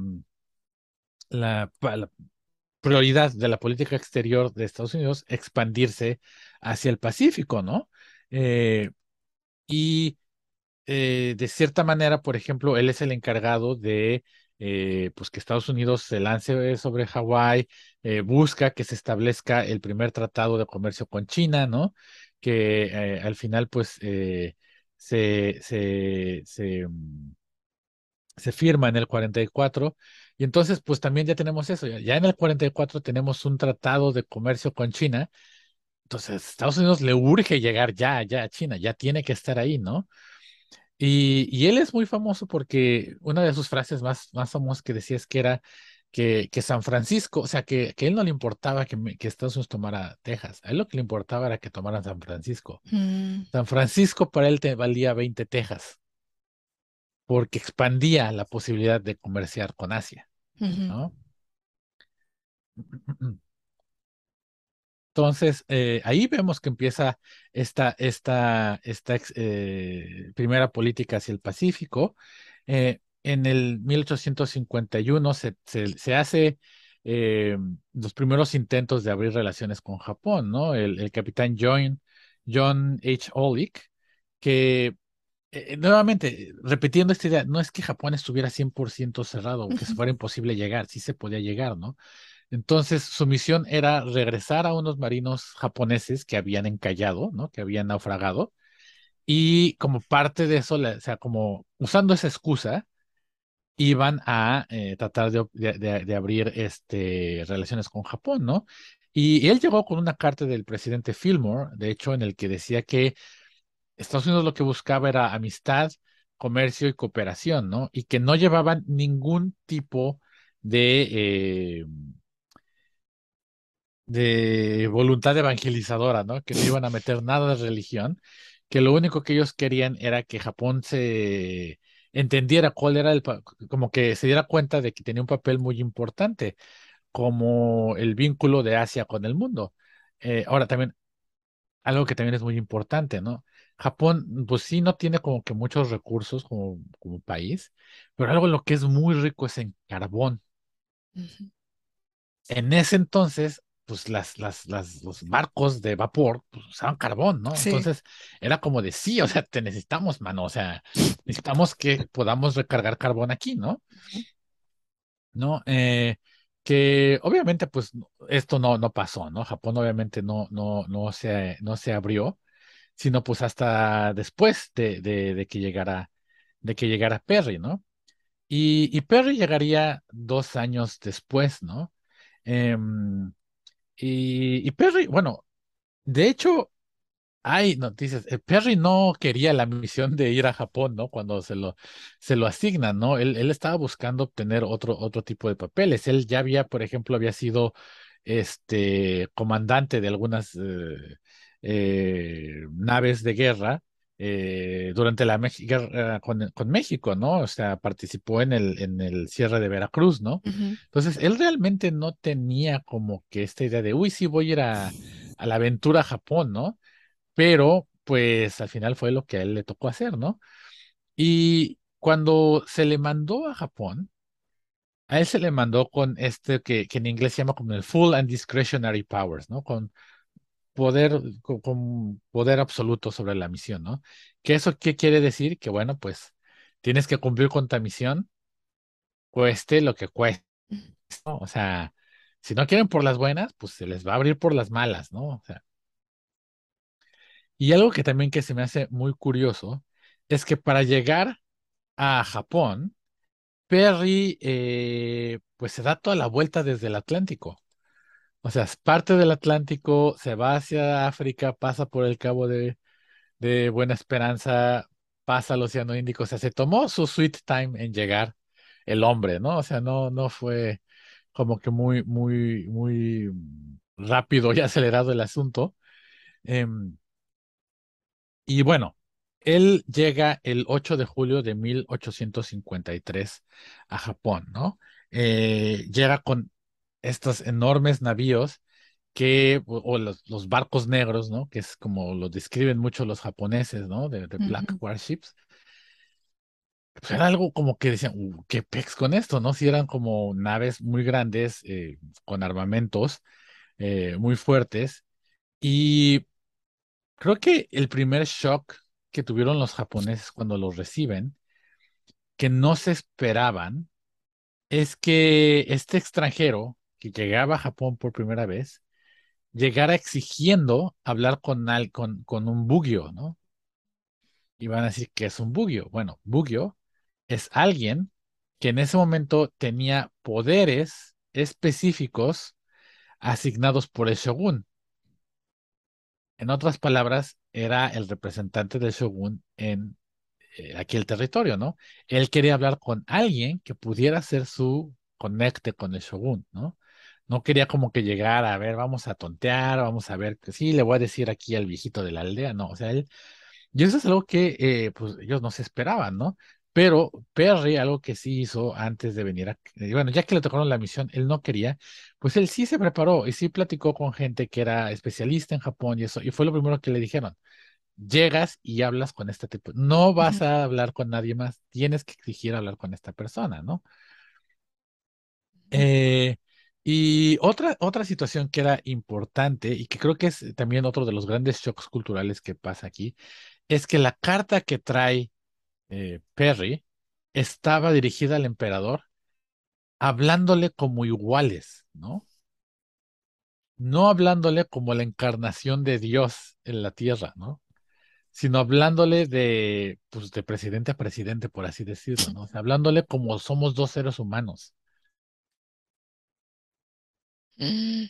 prioridad de la política exterior de Estados Unidos expandirse hacia el Pacífico, ¿no? Eh, y eh, de cierta manera, por ejemplo, él es el encargado de eh, pues que Estados Unidos se lance sobre Hawái, busca que se establezca el primer tratado de comercio con China, ¿no? que eh, al final pues eh, se, se, mm, se, firma en el 44 y entonces pues también ya tenemos eso, ya, en el 44 tenemos un tratado de comercio con China, entonces Estados Unidos le urge llegar ya, ya a China, ya tiene que estar ahí, ¿no? Y, y él es muy famoso porque una de sus frases más, más famosas que decía es que era que, que San Francisco, o sea, que, que él no le importaba que, que, Estados Unidos tomara Texas, a él lo que le importaba era que tomaran San Francisco. Mm. San Francisco para él te valía 20 Texas, porque expandía la posibilidad de comerciar con Asia, ¿no? Entonces, eh, ahí vemos que empieza esta, esta, esta eh, primera política hacia el Pacífico. Eh, en el 1851 se, se, hace los primeros intentos de abrir relaciones con Japón, ¿no? El, capitán John, John H. Olick, que eh, nuevamente, repitiendo esta idea, no es que Japón estuviera 100% cerrado o que se fuera imposible llegar, sí se podía llegar, ¿no? Entonces, su misión era regresar a unos marinos japoneses que habían encallado, ¿no? Que habían naufragado. Y como parte de eso, o sea, como usando esa excusa, iban a eh, tratar de, abrir este, relaciones con Japón, ¿no? Y, él llegó con una carta del presidente Fillmore, de hecho, en el que decía que Estados Unidos lo que buscaba era amistad, comercio y cooperación, ¿no? Y que no llevaban ningún tipo de, eh, de voluntad evangelizadora, ¿no? Que no iban a meter nada de religión, que lo único que ellos querían era que Japón se entendiera cuál era el, como que se diera cuenta de que tenía un papel muy importante como el vínculo de Asia con el mundo. Eh, ahora también, algo que también es muy importante, ¿no? Japón, pues sí, no tiene como que muchos recursos como, como país, pero algo en lo que es muy rico es en carbón. En ese entonces, pues las, las, las, los barcos de vapor pues, usaban carbón, ¿no? Sí. Entonces era como de sí, o sea, te necesitamos, mano, o sea, necesitamos que podamos recargar carbón aquí, ¿no? ¿No? Eh, que obviamente, pues esto no, no pasó, ¿no? Japón obviamente no, no, no se, no se abrió, sino pues hasta después de, de, de que llegara, de que llegara Perry, ¿no? Y, y Perry llegaría dos años después, ¿no? Em, y, y Perry, bueno, de hecho, hay noticias. eh, Perry no quería la misión de ir a Japón, ¿no? Cuando se lo, se lo asignan, ¿no? Él, él estaba buscando obtener otro, otro tipo de papeles. Él ya había, por ejemplo, había sido este comandante de algunas eh, eh, naves de guerra eh, durante la Mex- guerra con, con México, ¿no? O sea, participó en el, en el cierre de Veracruz, ¿no? Entonces, él realmente no tenía como que esta idea de, uy, sí, voy a ir a, a la aventura a Japón, ¿no? pero pues al final fue lo que a él le tocó hacer, ¿no? Y cuando se le mandó a Japón, a él se le mandó con este que, que en inglés se llama como el Full and Discretionary Powers, ¿no? Con poder, con, poder absoluto sobre la misión, ¿no? ¿Qué eso qué quiere decir? Que bueno, pues tienes que cumplir con tu misión, cueste lo que cueste. O sea, si no quieren por las buenas, pues se les va a abrir por las malas, ¿no? O sea, y algo que también que se me hace muy curioso es que para llegar a Japón, Perry eh, pues se da toda la vuelta desde el Atlántico. O sea, parte del Atlántico, se va hacia África, pasa por el Cabo de, de Buena Esperanza, pasa al Océano Índico. O sea, se tomó su sweet time en llegar el hombre, ¿no? O sea, no, no fue como que muy, muy, muy rápido y acelerado el asunto. Em, Y bueno, él llega el 8 de julio de 1853 a Japón, ¿no? Eh, llega con estos enormes navíos que, o, o los, los barcos negros, ¿no? Que es como lo describen mucho los japoneses, ¿no? De, de Black. Warships. Pues era algo como que decían, "Uh, ¿qué pex con esto, no? Si eran como naves muy grandes, eh, con armamentos eh, muy fuertes. Y Creo que el primer shock que tuvieron los japoneses cuando los reciben, que no se esperaban, es que este extranjero que llegaba a Japón por primera vez, llegara exigiendo hablar con, al, con, con un bugio, ¿no? Y van a decir que es un bugio. Bueno, bugio es alguien que en ese momento tenía poderes específicos asignados por el shogun. En otras palabras, era el representante del shogun en eh, aquí el territorio, ¿no? Él quería hablar con alguien que pudiera ser su conecte con el shogun, ¿no? No quería como que llegara a ver, vamos a tontear, vamos a ver, que sí, le voy a decir aquí al viejito de la aldea, no, o sea, él, y eso es algo que eh, pues ellos no se esperaban, ¿no? Pero Perry, algo que sí hizo antes de venir a, bueno, ya que le tocaron la misión, él no quería, pues él sí se preparó y sí platicó con gente que era especialista en Japón y eso, y fue lo primero que le dijeron llegas y hablas con este tipo. No vas a hablar con nadie más, tienes que exigir hablar con esta persona, ¿no? Eh, y otra, otra situación que era importante y que creo que es también otro de los grandes shocks culturales que pasa aquí, es que la carta que trae eh, Perry estaba dirigida al emperador hablándole como iguales, ¿no? No hablándole como la encarnación de Dios en la tierra, ¿no? sino hablándole de, pues, de presidente a presidente, por así decirlo, ¿no? Hablándole como somos dos seres humanos, Mm,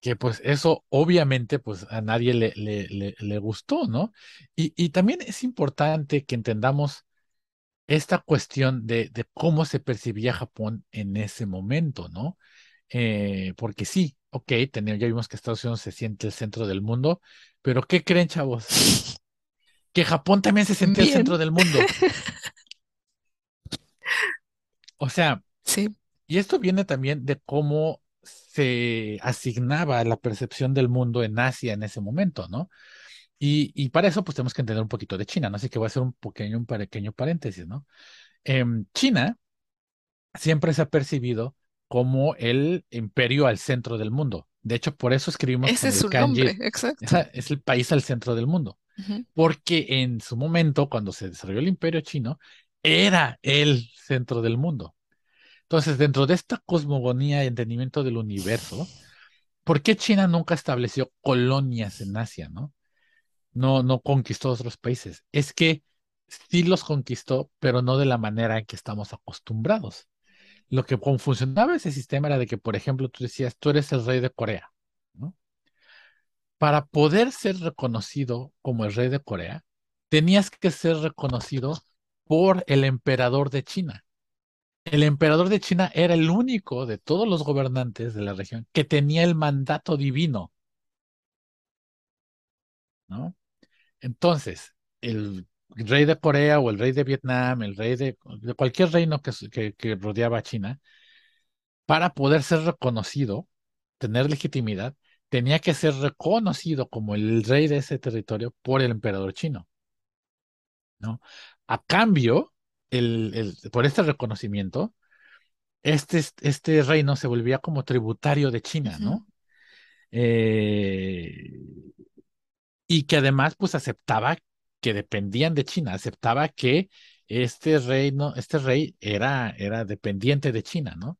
que pues eso obviamente pues a nadie le, le, le, le gustó, ¿no? Y, y también es importante que entendamos esta cuestión de, de cómo se percibía Japón en ese momento, ¿no? Eh, porque sí, ok, tenía- ya vimos que Estados Unidos se siente el centro del mundo, pero ¿qué creen, chavos? Que Japón también se sentía el centro del mundo. O sea, sí. Y esto viene también de cómo se asignaba la percepción del mundo en Asia en ese momento, ¿no? Y, y, para eso, pues tenemos que entender un poquito de China, ¿no? Así que voy a hacer un pequeño, un pequeño paréntesis, ¿no? En China siempre se ha percibido como el imperio al centro del mundo. De hecho, por eso escribimos Ese con es el su kanji. nombre, exacto. Esa es el país al centro del mundo. Porque en su momento, cuando se desarrolló el imperio chino, era el centro del mundo. Entonces, dentro de esta cosmogonía y entendimiento del universo, ¿por qué China nunca estableció colonias en Asia, no? No, no conquistó otros países. Es que sí los conquistó, pero no de la manera en que estamos acostumbrados. Lo que funcionaba ese sistema era de que, por ejemplo, tú decías, tú eres el rey de Corea, ¿no? Para poder ser reconocido como el rey de Corea, tenías que ser reconocido por el emperador de China. El emperador de China era el único de todos los gobernantes de la región que tenía el mandato divino, ¿no? Entonces, el rey de Corea o el rey de Vietnam, el rey de, cualquier reino que rodeaba a China, para poder ser reconocido, tener legitimidad, tenía que ser reconocido como el rey de ese territorio por el emperador chino, ¿no? A cambio, el, el- por este reconocimiento, este, este reino se volvía como tributario de China, ¿no? Eh, y que además pues aceptaba que dependían de China, aceptaba que este reino, este rey era, era dependiente de China, ¿no?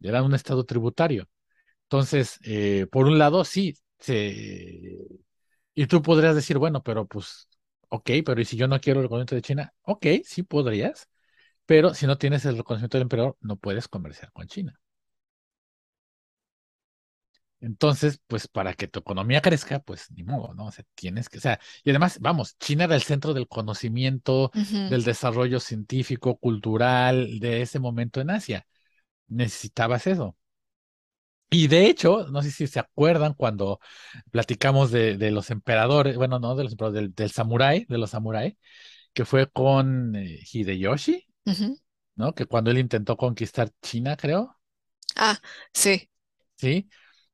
Era un estado tributario. Entonces, eh, por un lado, sí, se... y tú podrías decir, bueno, pero pues, ok, pero ¿y si yo no quiero el reconocimiento de China? Ok, sí podrías, pero si no tienes el reconocimiento del emperador, no puedes comerciar con China. Entonces, pues para que tu economía crezca, pues ni modo, ¿no? O sea, tienes que, o sea, y además, vamos, China era el centro del conocimiento, del desarrollo científico, cultural de ese momento en Asia. Necesitabas eso. Y de hecho, no sé si se acuerdan cuando platicamos de, de los emperadores, bueno, no de los emperadores, del, del samurái, de los samurái, que fue con eh, Hideyoshi. ¿no? Que cuando él intentó conquistar China, creo, Ah, sí, ¿sí?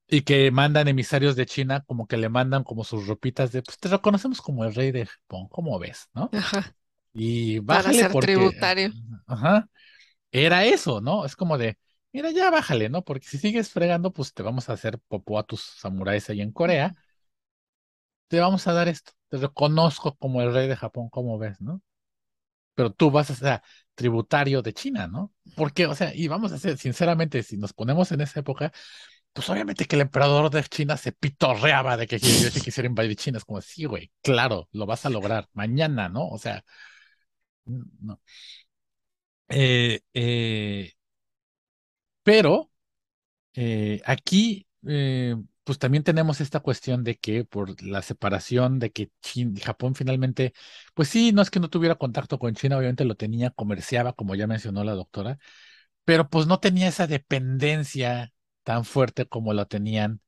Y que mandan emisarios de China, como que le mandan como sus ropitas de, pues te reconocemos como el rey de Japón, ¿cómo ves, no? ajá, Y para bájale ser porque, tributario. ajá, era eso, ¿no? Es como de, mira, ya bájale, ¿no? Porque si sigues fregando, pues te vamos a hacer popó a tus samuráis ahí en Corea, te vamos a dar esto, te reconozco como el rey de Japón, ¿cómo ves, no? Pero tú vas a ser tributario de China, ¿no? Porque, o sea, y vamos a ser, sinceramente, si nos ponemos en esa época, Pues obviamente que el emperador de China se pitorreaba de que Hideyoshi quisiera invadir China. Es como, sí, güey, claro, lo vas a lograr mañana, ¿no? O sea, no. Eh, eh, pero eh, aquí, eh, pues también tenemos esta cuestión de que por la separación de que Japón finalmente, pues sí, no es que no tuviera contacto con China, obviamente lo tenía, comerciaba, como ya mencionó la doctora, pero pues no tenía esa dependencia tan fuerte como lo tenían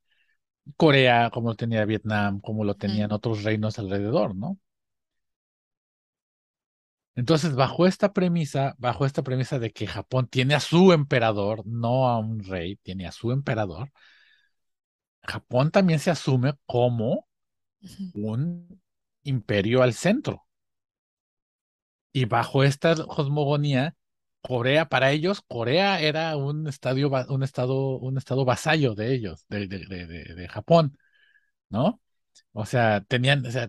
Corea, como lo tenía Vietnam, como lo tenían otros reinos alrededor, ¿no? Entonces, bajo esta premisa, bajo esta premisa de que Japón tiene a su emperador, no a un rey, tiene a su emperador, Japón también se asume como un imperio al centro. Y bajo esta cosmogonía, Corea, para ellos, Corea era un estadio, un estado, un estado vasallo de ellos, de, de, de, de Japón, ¿no? O sea, tenían, o sea,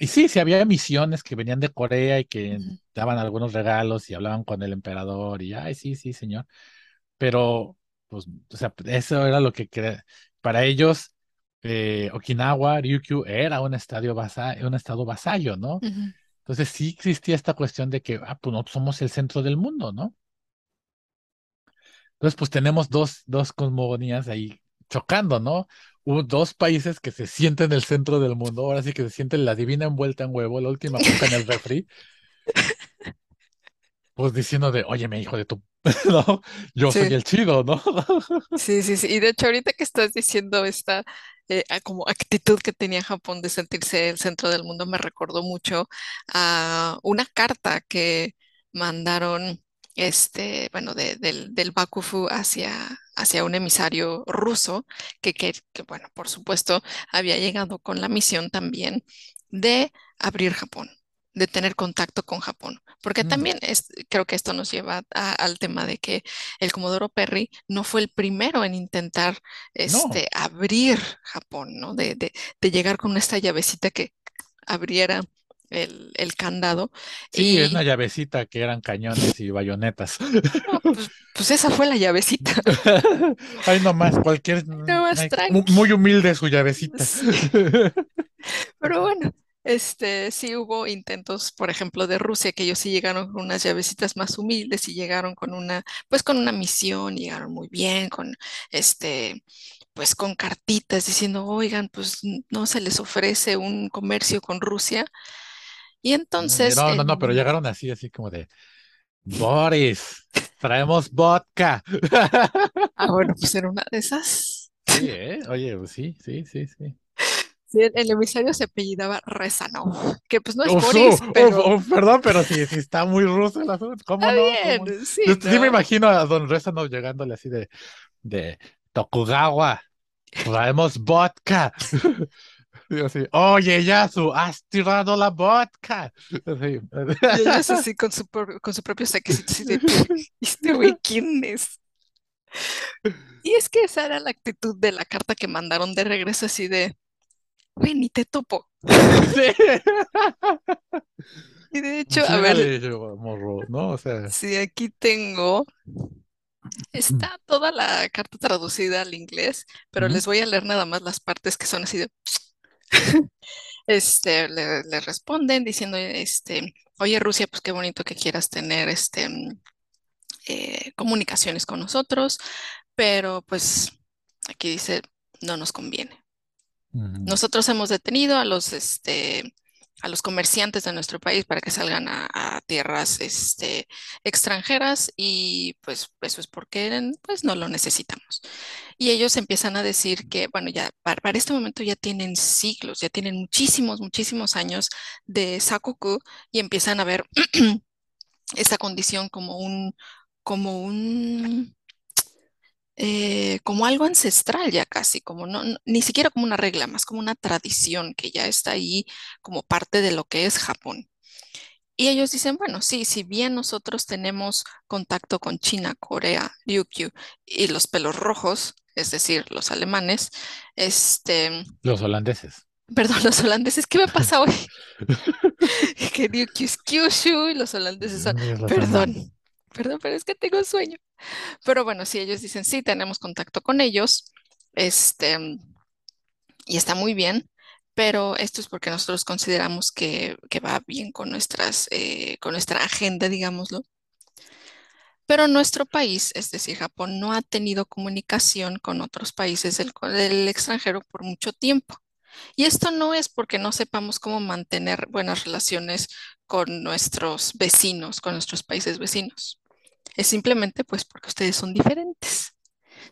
y sí, sí había misiones que venían de Corea y que daban algunos regalos y hablaban con el emperador y, ay, sí, sí, señor. Pero, pues, o sea, eso era lo que para ellos, eh, Okinawa, Ryukyu era un estadio vasa- un estado vasallo, ¿no? Entonces sí existía esta cuestión de que, ah, pues nosotros somos el centro del mundo, ¿no? Entonces, pues tenemos dos, dos cosmogonías ahí chocando, ¿no? Hubo dos países que se sienten el centro del mundo, ahora sí que se sienten la divina envuelta en huevo, la última coca en el refri, pues diciendo de, oye, mi hijo de tu, ¿no? Yo soy el chido, ¿no? sí, sí, sí. Y de hecho, ahorita que estás diciendo esta eh, como actitud que tenía Japón de sentirse el centro del mundo, me recordó mucho a una carta que mandaron, este, bueno, de- del, del Bakufu hacia, hacia un emisario ruso que, que, que, bueno, por supuesto, había llegado con la misión también de abrir Japón, de tener contacto con Japón. Porque Mm, también es, creo que esto nos lleva a- al tema de que el Comodoro Perry no fue el primero en intentar No, este, abrir Japón, ¿no? De, de, de llegar con esta llavecita que abriera el, el candado. sí, es una llavecita que eran cañones y bayonetas. no, pues, pues esa fue la llavecita. Ay, nomás, cualquier, Nada más ay, mu- tranqui. muy humilde su llavecita. Sí. Pero bueno, este, sí hubo intentos, por ejemplo, de Rusia, que ellos sí llegaron con unas llavecitas más humildes y llegaron con una, pues con una misión, llegaron muy bien, con este, pues con cartitas diciendo, oigan, pues no se les ofrece un comercio con Rusia. Y entonces, No, no, no, pero llegaron así, así como de, Boris, traemos vodka. ah, bueno, pues era una de esas. Sí, ¿eh? Oye, pues sí, sí, sí, sí. Sí, el, el emisario se apellidaba Rezanov, que pues no es Uf, Boris, pero perdón, pero sí, sí está muy ruso el asunto. ¿Cómo no? Sí, Yo sí me ¿no? imagino a Don Rezanov llegándole así de, de Tokugawa, traemos vodka. Y así, oye, Yasu, has tirado la vodka. Así. Y ellos así con su, con su propio saquecito, así de, ¿este güey quién es? Y es que esa era la actitud de la carta que mandaron de regreso, así de, güey, ni te topo. Sí. Y de hecho, a ver, yo, morro, ¿no? O sea, si aquí tengo, está toda la carta traducida al inglés, pero les voy a leer nada más las partes que son así de, este, le, le responden diciendo, este, oye, Rusia, pues qué bonito que quieras tener, este, mm, eh, comunicaciones con nosotros, pero pues aquí dice, no nos conviene. Nosotros hemos detenido a los, este, a los comerciantes de nuestro país para que salgan a, tierras, este, extranjeras y pues eso es porque pues no lo necesitamos. Y ellos empiezan a decir que, bueno, ya para, este momento ya tienen siglos, ya tienen muchísimos, muchísimos años de sakoku y empiezan a ver esta condición como un, como un, eh, como algo ancestral ya casi, como no, no- ni siquiera como una regla, más como una tradición que ya está ahí como parte de lo que es Japón. Y ellos dicen, bueno, sí, si bien nosotros tenemos contacto con China, Corea, Ryukyu y los pelos rojos, es decir, los alemanes, este, Los holandeses. perdón, los holandeses, ¿qué me pasa hoy? Que Ryukyu es Kyushu y los holandeses son, perdón, perdón, pero es que tengo sueño. Pero bueno, sí, ellos dicen, sí, tenemos contacto con ellos, este, y está muy bien, pero esto es porque nosotros consideramos que, que va bien con nuestras, eh, con nuestra agenda, digámoslo. Pero nuestro país, es decir, Japón, no ha tenido comunicación con otros países del extranjero por mucho tiempo. Y esto no es porque no sepamos cómo mantener buenas relaciones con nuestros vecinos, con nuestros países vecinos. Es simplemente pues porque ustedes son diferentes.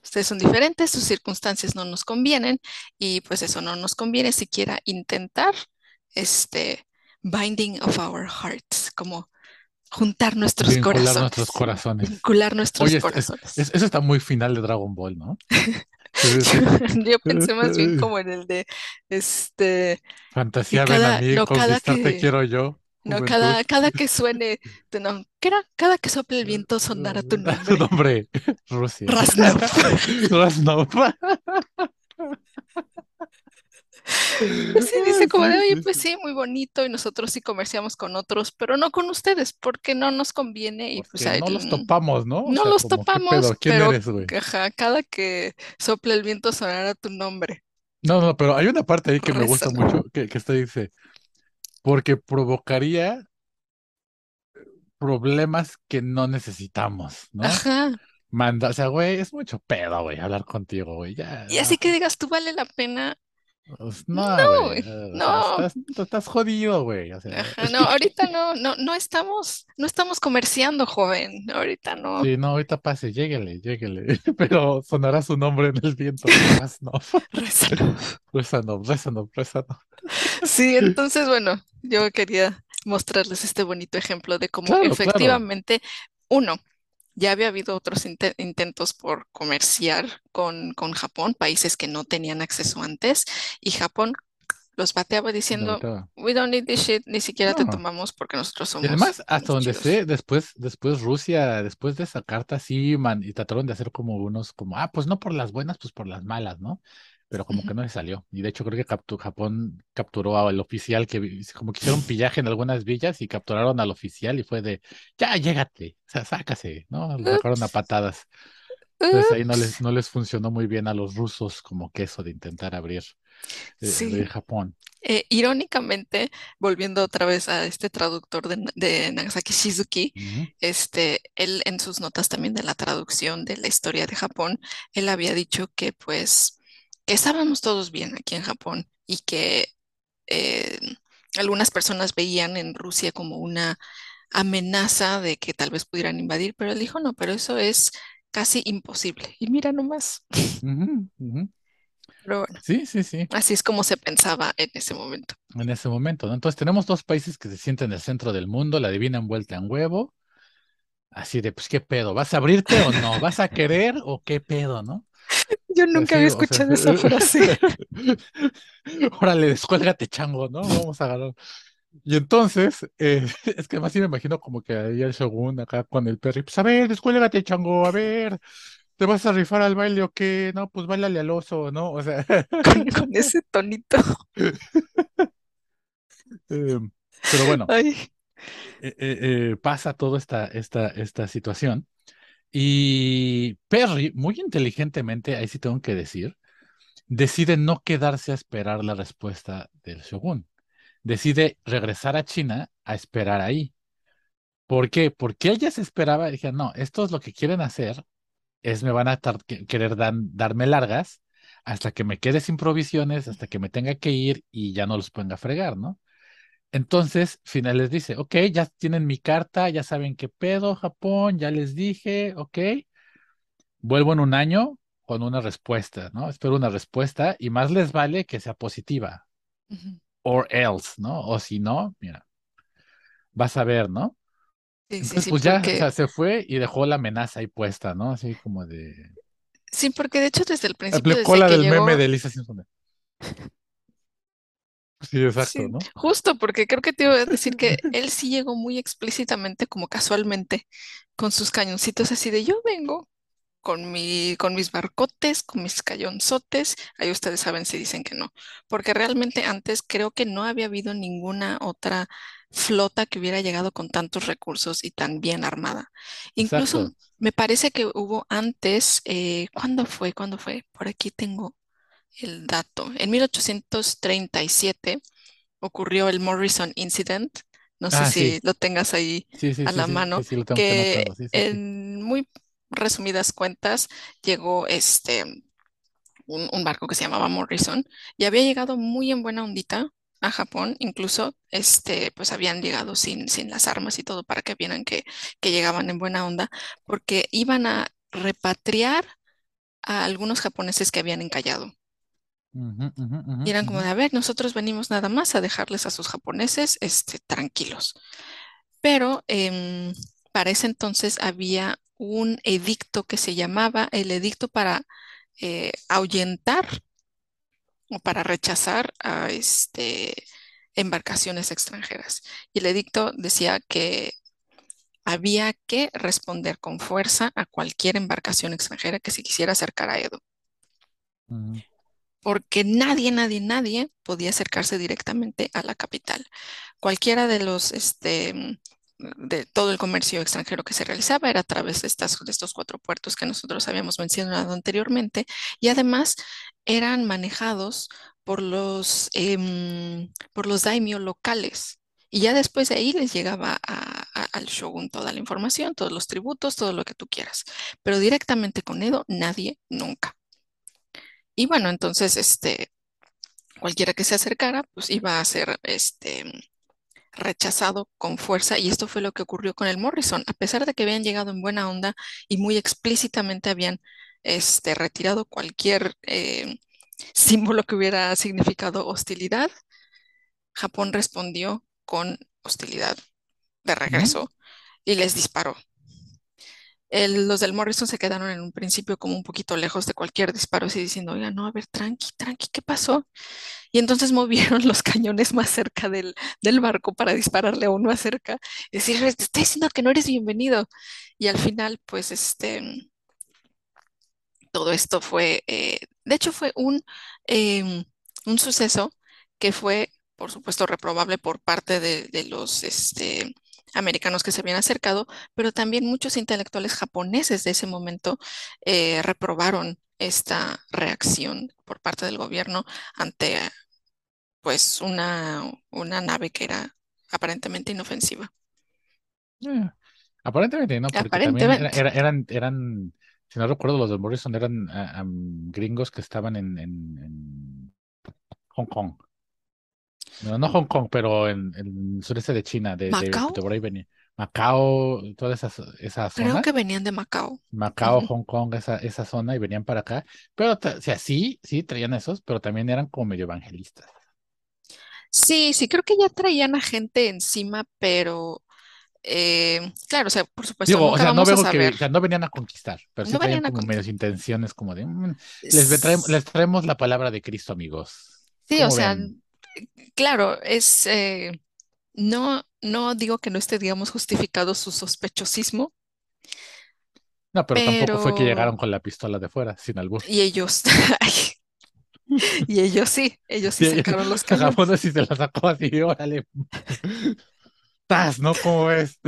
Ustedes son diferentes, sus circunstancias no nos convienen y pues eso no nos conviene siquiera intentar este binding of our hearts, como juntar nuestros Vincular nuestros corazones, corazones. vincular nuestros Oye, es- es- corazones. es- eso está muy final de Dragon Ball, ¿no? Yo pensé más bien como en el de este Fantasía, ven a cada, mí, no cada que quiero yo. No cada cada que suene tu nom- ¿qué era? Cada que sople el viento sonara tu Tu nombre. nombre, Rusia. Rasnov. Rasnov. Sí, dice como de, oye, pues sí. muy bonito y nosotros sí comerciamos con otros, pero no con ustedes porque no nos conviene y pues ahí no los l- topamos, ¿no? O no sea, los como, ¿qué topamos? ¿Quién pero eres, güey? ajá, cada que sople el viento sonará tu nombre. No, no, pero hay una parte ahí que me gusta mucho, que, que está dice, porque provocaría problemas que no necesitamos, ¿no? Ajá. Manda, o sea, güey, es mucho pedo, güey, hablar contigo, güey, ya, Y así no, que digas, tú vale la pena. Pues, No, no, güey, no. estás, estás jodido, güey, o sea, Ajá, no, ahorita no, no, no estamos, no estamos comerciando, joven. Ahorita no. sí, no, ahorita pase, lléguele, lléguele, pero sonará su nombre en el viento, Reznov, Rézalo. Reznov, Reznov, Reznov. Sí, entonces, bueno, yo quería mostrarles este bonito ejemplo de cómo Claro, claro, efectivamente, uno, Ya había habido otros inte- intentos por comerciar con, con Japón, países que no tenían acceso antes, y Japón los bateaba diciendo, we don't need this shit, ni siquiera te tomamos porque nosotros Y además, somos, hasta somos donde chidos. sé, después, después Rusia, después de esa carta, sí, man, y trataron de hacer como unos, como, ah, pues no por las buenas, pues por las malas, ¿no? Pero como que no se salió. Y de hecho creo que captu- Japón capturó al oficial que como que hicieron pillaje en algunas villas y capturaron al oficial y fue de, ya, llégate, o sea, sácase, ¿no? Lo sacaron a patadas. Entonces ahí no les, no les funcionó muy bien a los rusos como que eso de intentar abrir, eh. Japón. Eh, irónicamente, volviendo otra vez a este traductor de, Na- de Nagasaki Shizuki, este, él en sus notas también de la traducción de la historia de Japón, él había dicho que pues estábamos todos bien aquí en Japón y que eh, algunas personas veían en Rusia como una amenaza de que tal vez pudieran invadir, pero él dijo no, pero eso es casi imposible. Y mira nomás, ujú. pero bueno, Sí, sí, sí. así es como se pensaba en ese momento. en ese momento, ¿no? Entonces tenemos dos países que se sienten en el centro del mundo, la divina envuelta en huevo, así de, pues, ¿qué pedo? ¿Vas a abrirte o no? ¿Vas a querer o qué pedo, no? Yo nunca había o sea, escuchado esa frase. órale, descuélgate, chango, ¿no? Vamos a agarrar. Y entonces, eh, es que además sí me imagino como que ahí el Shogun acá con el perro, pues a ver, descuélgate, chango, a ver, ¿te vas a rifar al baile o qué? No, pues bailale al oso, ¿no? O sea, con, con ese tonito. em, pero bueno. Eh, eh, pasa toda esta, esta, esta situación. Y Perry, muy inteligentemente, ahí sí tengo que decir, decide no quedarse a esperar la respuesta del shogun. Decide regresar a China a esperar ahí. ¿Por qué? Porque ella se esperaba, dije, no, esto es lo que quieren hacer, es me van a querer darme largas hasta que me quede sin provisiones, hasta que me tenga que ir y ya no los ponga a fregar, ¿no? Entonces, final les dice, ok, ya tienen mi carta, ya saben qué pedo, Japón, ya les dije, ok, vuelvo en un año con una respuesta, ¿no? Espero una respuesta y más les vale que sea positiva, or else, ¿no? O si no, mira, vas a ver, ¿no? Sí, Entonces, sí, pues ya, o porque sea, se fue y dejó la amenaza ahí puesta, ¿no? Así como de... sí, porque de hecho desde el principio, Aplicó la del meme de Lisa Simpson. Sí, exacto, sí, ¿no? justo porque creo que te iba a decir que él sí llegó muy explícitamente, como casualmente, con sus cañoncitos así de yo vengo con mi, con mis barcotes, con mis cañonzotes, ahí ustedes saben si dicen que no, porque realmente antes creo que no había habido ninguna otra flota que hubiera llegado con tantos recursos y tan bien armada. Incluso Exacto. me parece que hubo antes, eh, ¿cuándo fue? ¿Cuándo fue? Por aquí tengo el dato. En 1837 ocurrió el Morrison Incident. No sé Ah, si sí, lo tengas ahí sí, sí, a la mano, sí, lo tengo que anotado, en muy resumidas cuentas llegó este un, un barco que se llamaba Morrison y había llegado muy en buena ondita a Japón, incluso este, pues habían llegado sin, sin las armas y todo para que vieran que, que llegaban en buena onda, porque iban a repatriar a algunos japoneses que habían encallado. Y eran como de, a ver, nosotros venimos nada más a dejarles a sus japoneses este, tranquilos. Pero em, para ese entonces había un edicto que se llamaba el edicto para eh, ahuyentar o para rechazar a este, embarcaciones extranjeras. Y el edicto decía que había que responder con fuerza a cualquier embarcación extranjera que se quisiera acercar a Edo. Porque nadie, nadie, nadie podía acercarse directamente a la capital. Cualquiera de los, este, mm, de todo el comercio extranjero que se realizaba era a través de, estos cuatro puertos que nosotros habíamos mencionado anteriormente y además eran manejados por los, em, por los daimyo locales. Y ya después de ahí les llegaba a- al shogun toda la información, todos los tributos, todo lo que tú quieras. Pero directamente con Edo, nadie, nunca. Y bueno, entonces, este, cualquiera que se acercara, pues iba a ser, este, rechazado con fuerza. Y esto fue lo que ocurrió con el Morrison. A pesar de que habían llegado en buena onda y muy explícitamente habían, este, retirado cualquier eh, símbolo que hubiera significado hostilidad, Japón respondió con hostilidad de regreso y les disparó. Los del Morrison se quedaron en un principio como un poquito lejos de cualquier disparo, así diciendo, oiga, no, a ver, tranqui, tranqui, ¿qué pasó? Y entonces movieron los cañones más cerca del, barco para dispararle aún más cerca y decirle, te estoy diciendo que no eres bienvenido. Y al final, pues, este, todo esto fue, eh, de hecho, fue un, em, un suceso que fue, por supuesto, reprobable por parte de, de los este, americanos que se habían acercado, pero también muchos intelectuales japoneses de ese momento eh, reprobaron esta reacción por parte del gobierno ante, pues, una, una nave que era aparentemente inofensiva. Eh, aparentemente no, porque también era- Aparentemente. era- eran, eran, si no recuerdo, los de Morrison eran am, gringos que estaban en, en, en Hong Kong. No, no Hong Kong, pero en, en el sureste de China, de, de, Macao, de por ahí venía. Macao, toda esa, esa creo que venían de Macao. Macao. Hong Kong, esa, esa zona, y venían para acá. Pero, o sea, sí, sí, traían esos, pero también eran como medio evangelistas. Sí, sí, creo que ya traían a gente encima, pero eh, claro, o sea, por supuesto, Digo, o sea, no vamos a veo que, o sea, no venían a conquistar, pero sí No traían venían a como medias intenciones como de, "Mm, les, ve- traem- les traemos la palabra de Cristo, amigos. Sí, o ¿Cómo sea? Claro, es eh, no, no digo que no esté, digamos, justificado su sospechosismo, No, pero tampoco fue que llegaron con la pistola de fuera, sin albur. y ellos, y ellos sí, ellos sí Sí, sacaron los cañones. sí se la sacó así, órale, ¡tas! ¿no? ¿Cómo ves?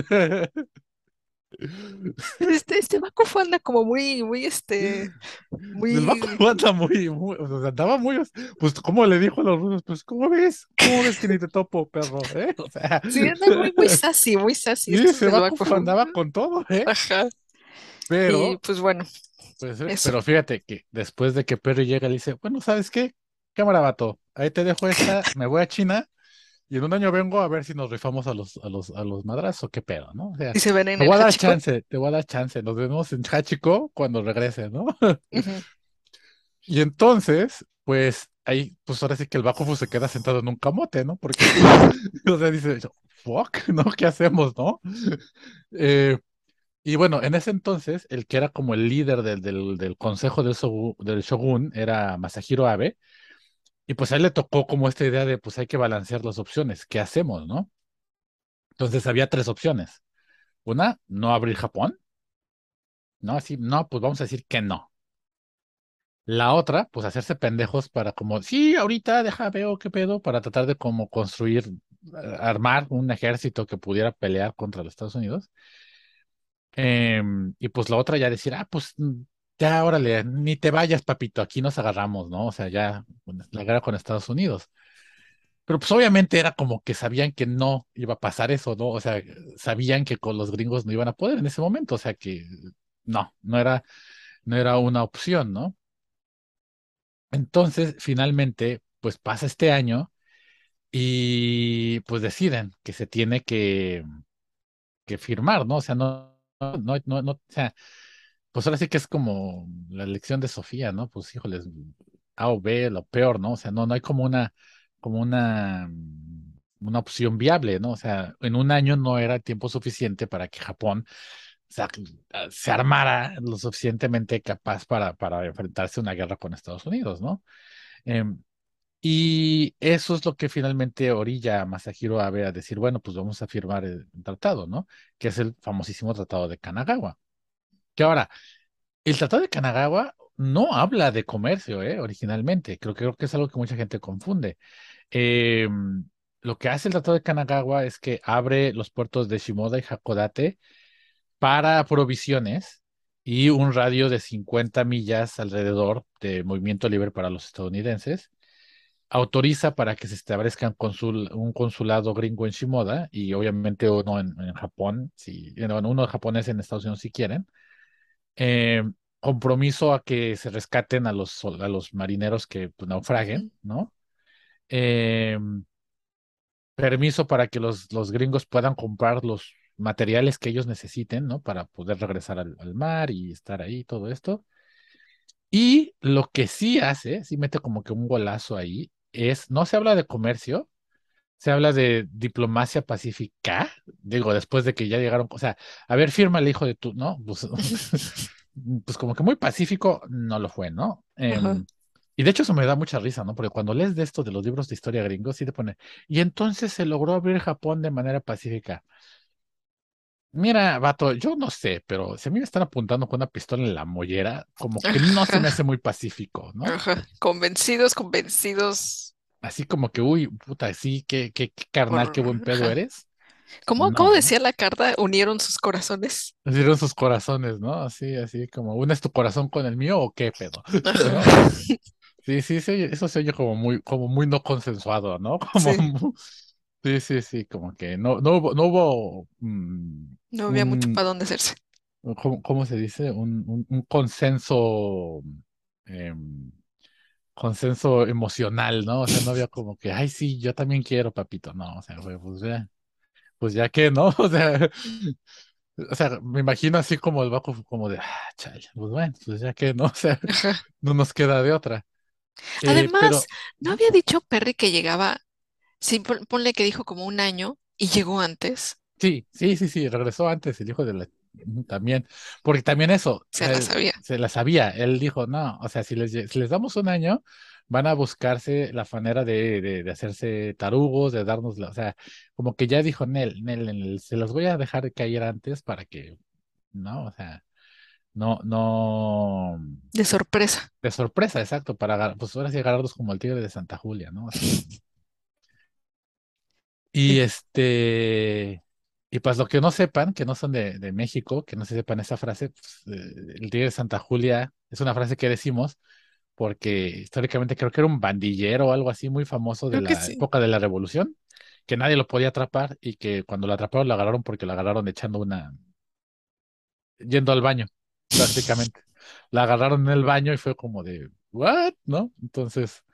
Este, este Bakufu anda como muy, muy, este, El muy, Baku anda muy, muy, andaba muy, pues, ¿cómo le dijo a los rusos? Pues, ¿cómo ves? ¿Cómo ves que ni te topo, perro? ¿Eh? O sea, sí, anda muy, muy sassy, muy sassy, sí, este es ese el Baku Bakufu. andaba con todo, ¿eh? Ajá. Y Pero, pues bueno, pues, eh, pero fíjate que después de que Perry llega, le dice, bueno, ¿sabes qué? Cámara, vato, ahí te dejo esta, me voy a China y en un año vengo a ver si nos rifamos a los, a los, a los madrazos o qué pedo, ¿no? O sea, Y se ven en te voy a dar chance, te voy a dar chance, nos vemos en Hachiko cuando regrese, ¿no? Y entonces, pues ahí, pues ahora sí que el Bakufu se queda sentado en un camote, ¿no? Porque, o sea, dice, fuck, ¿no? ¿Qué hacemos, no? Eh, y bueno, en ese entonces, el que era como el líder del, del, del consejo del, del shogun era Masahiro Abe, y pues a él le tocó como esta idea de, pues hay que balancear las opciones, ¿qué hacemos, no? Entonces había tres opciones. Una, no abrir Japón, ¿no? Así, no, pues vamos a decir que no. La otra, pues hacerse pendejos para como, sí, ahorita deja, veo qué pedo, para tratar de como construir, eh, armar un ejército que pudiera pelear contra los Estados Unidos. Em, y pues la otra ya decir, ah, pues mm, ya, órale, ni te vayas, papito, aquí nos agarramos, ¿no? O sea, ya la guerra con Estados Unidos. Pero pues obviamente era como que sabían que no iba a pasar eso, ¿no? O sea, sabían que con los gringos no iban a poder en ese momento, o sea que no, no era, no era una opción, ¿no? Entonces, finalmente, pues pasa este año y pues deciden que se tiene que, que firmar, ¿no? O sea, no, no, no, no, o sea, pues ahora sí que es como la elección de Sofía, ¿no? Pues híjoles, A o B, lo peor, ¿no? O sea, no, no hay como una, como una, una opción viable, ¿no? O sea, en un año no era tiempo suficiente para que Japón se armara lo suficientemente capaz para, para enfrentarse a una guerra con Estados Unidos, ¿no? Em, Y eso es lo que finalmente orilla a Masahiro Abe a decir, bueno, pues vamos a firmar el tratado, ¿no? Que es el famosísimo Tratado de Kanagawa. Que ahora, el Tratado de Kanagawa no habla de comercio, ¿eh? Originalmente. Creo, creo que es algo que mucha gente confunde. Eh, lo que hace el Tratado de Kanagawa es que abre los puertos de Shimoda y Hakodate para provisiones y un radio de 50 millas alrededor de movimiento libre para los estadounidenses autoriza para que se establezcan un consulado gringo en Shimoda y obviamente uno en, Japón, si, uno japonés en Estados Unidos si quieren. Eh, compromiso a que se rescaten a los, a los marineros que pues, naufraguen. ¿no? Eh, permiso para que los, los gringos puedan comprar los materiales que ellos necesiten, ¿no? Para poder regresar al, al mar y estar ahí, todo esto. Y lo que sí hace, sí mete como que un golazo ahí, es, no se habla de comercio, se habla de diplomacia pacífica, digo, después de que ya llegaron, o sea, a ver, firma el hijo de tu, ¿no? Pues, pues como que muy pacífico no lo fue, ¿no? Em, y de hecho eso me da mucha risa, ¿no? Porque cuando lees de esto de los libros de historia gringos, sí te pone, y entonces se logró abrir Japón de manera pacífica. Mira, vato, yo no sé, pero si a mí me están apuntando con una pistola en la mollera, como que no se me hace muy pacífico, ¿no? Ajá. Convencidos, convencidos Así como que, uy, puta, sí, qué, qué, qué carnal, por... qué buen pedo eres. ¿Cómo, cómo decía la carta? Unieron sus corazones. Dieron sus corazones, ¿no? Así, así como, ¿unes tu corazón con el mío o qué pedo? Sí, sí, sí, eso se oye como muy, como muy no consensuado, ¿no? Como, Sí, sí, sí, sí, como que no, no hubo, no hubo mm, no había mucho para dónde hacerse. ¿cómo, cómo se dice? Un, un, un consenso, em, consenso emocional, ¿no? O sea, no había como que, ay, sí, yo también quiero, papito, no, o sea, fue, pues ya, pues ya que, ¿no? O sea, o sea, me imagino así como el Baco, como de, ah, chale, pues bueno, pues ya que, ¿no? O sea, Ajá. no nos queda de otra. Eh, Además, pero... ¿no había dicho Perry que llegaba, sí, pon- ponle que dijo como un año y llegó antes? Sí, sí, sí, sí, regresó antes el hijo de la también, porque también eso, Se la sabía. se la sabía, él dijo, no, o sea, si les, si les damos un año, van a buscarse la manera de, de, de hacerse tarugos, de darnos, la, o sea, como que ya dijo Nel, Nel, Nel, se los voy a dejar caer antes para que, no, o sea, no, no, De sorpresa. de sorpresa, exacto, para, pues ahora sí agarrarlos como el tigre de Santa Julia, ¿no? Y este, y pues lo que no sepan, que no son de, de México, que no se sepan esa frase, pues, eh, el Tigre de Santa Julia es una frase que decimos porque históricamente creo que era un bandillero o algo así muy famoso de Creo la sí. época de la Revolución, que nadie lo podía atrapar y que cuando lo atraparon lo agarraron porque lo agarraron echando una, yendo al baño, prácticamente. La agarraron en el baño y fue como de, ¿what? ¿No? Entonces,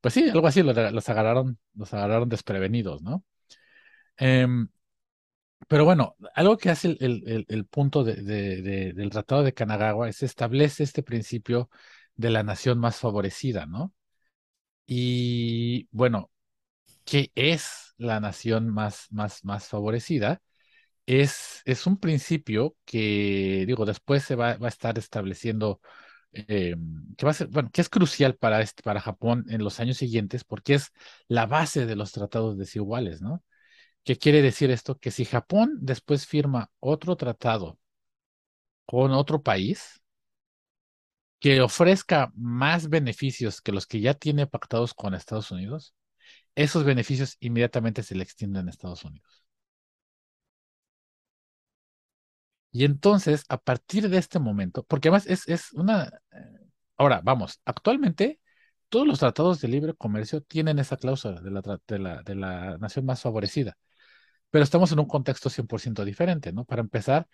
pues sí, algo así, lo- los agarraron, los agarraron desprevenidos, ¿no? Em, Pero bueno, algo que hace el, punto de- de- de- del Tratado de Kanagawa es establece este principio de la nación más favorecida, ¿no? Y bueno, ¿qué es la nación más, más, más favorecida? Es, es un principio que, digo, después se va, va a estar estableciendo, eh, que va a ser, bueno, que es crucial para, este, para Japón en los años siguientes, porque es la base de los tratados desiguales, ¿no? ¿Qué quiere decir esto? Que si Japón después firma otro tratado con otro país que ofrezca más beneficios que los que ya tiene pactados con Estados Unidos, esos beneficios inmediatamente se le extienden a Estados Unidos. Y entonces, a partir de este momento, porque además es, es una... eh, Ahora, vamos, actualmente todos los tratados de libre comercio tienen esa cláusula de la, de la, de la nación más favorecida. Pero estamos en un contexto 100% diferente, ¿no? Para empezar,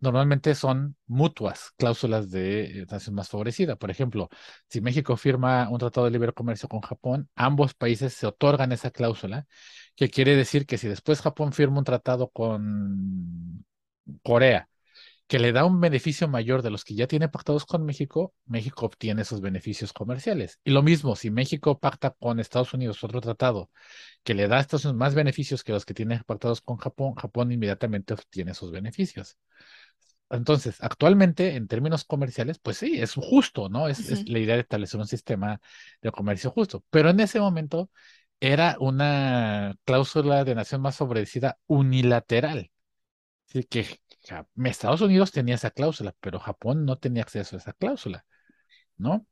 normalmente son mutuas cláusulas de eh, nación más favorecida. Por ejemplo, si México firma un tratado de libre comercio con Japón, ambos países se otorgan esa cláusula, que quiere decir que si después Japón firma un tratado con Corea, que le da un beneficio mayor de los que ya tiene pactados con México, México obtiene esos beneficios comerciales. Y lo mismo, si México pacta con Estados Unidos otro tratado que le da estos más beneficios que los que tiene pactados con Japón, Japón inmediatamente obtiene esos beneficios. Entonces, actualmente, en términos comerciales, pues sí, es justo, ¿no? Es, la idea de establecer un sistema de comercio justo. Pero en ese momento era una cláusula de nación más favorecida unilateral. Así que Ja- Estados Unidos tenía esa cláusula, pero Japón no tenía acceso a esa cláusula, ¿no?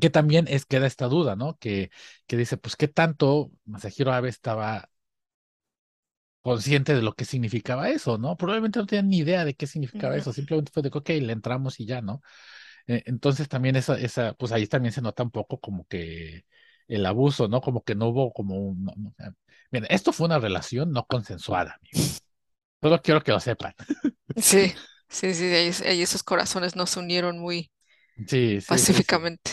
Que también es, queda esta duda, ¿no? Que, que dice, pues, ¿qué tanto Masahiro Abe estaba consciente de lo que significaba eso, ¿no? Probablemente no tenían ni idea de qué significaba eso, simplemente fue de que, ok, le entramos y ya, ¿no? Eh, entonces también esa, esa, pues ahí también se nota un poco como que el abuso, ¿no? Como que no hubo como un... no- mira, esto fue una relación no consensuada. Solo quiero que lo sepan. Sí, sí, sí, ahí, esos corazones no se unieron muy Sí, sí, sí, sí. pacíficamente.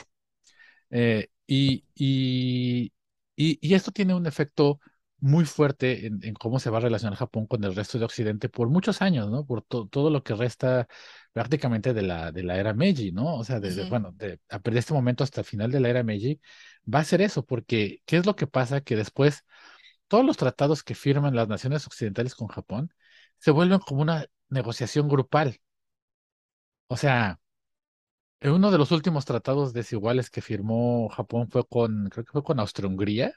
Eh, y, y, y, y esto tiene un efecto muy fuerte en, en cómo se va a relacionar Japón con el resto de Occidente por muchos años, ¿no? Por to- todo lo que resta prácticamente de la, de la era Meiji, ¿no? O sea, desde, bueno, de, a partir de este momento hasta el final de la era Meiji, va a ser eso, porque ¿qué es lo que pasa? Que después todos los tratados que firman las naciones occidentales con Japón se vuelven como una negociación grupal. O sea, uno de los últimos tratados desiguales que firmó Japón fue con, creo que fue con Austria-Hungría,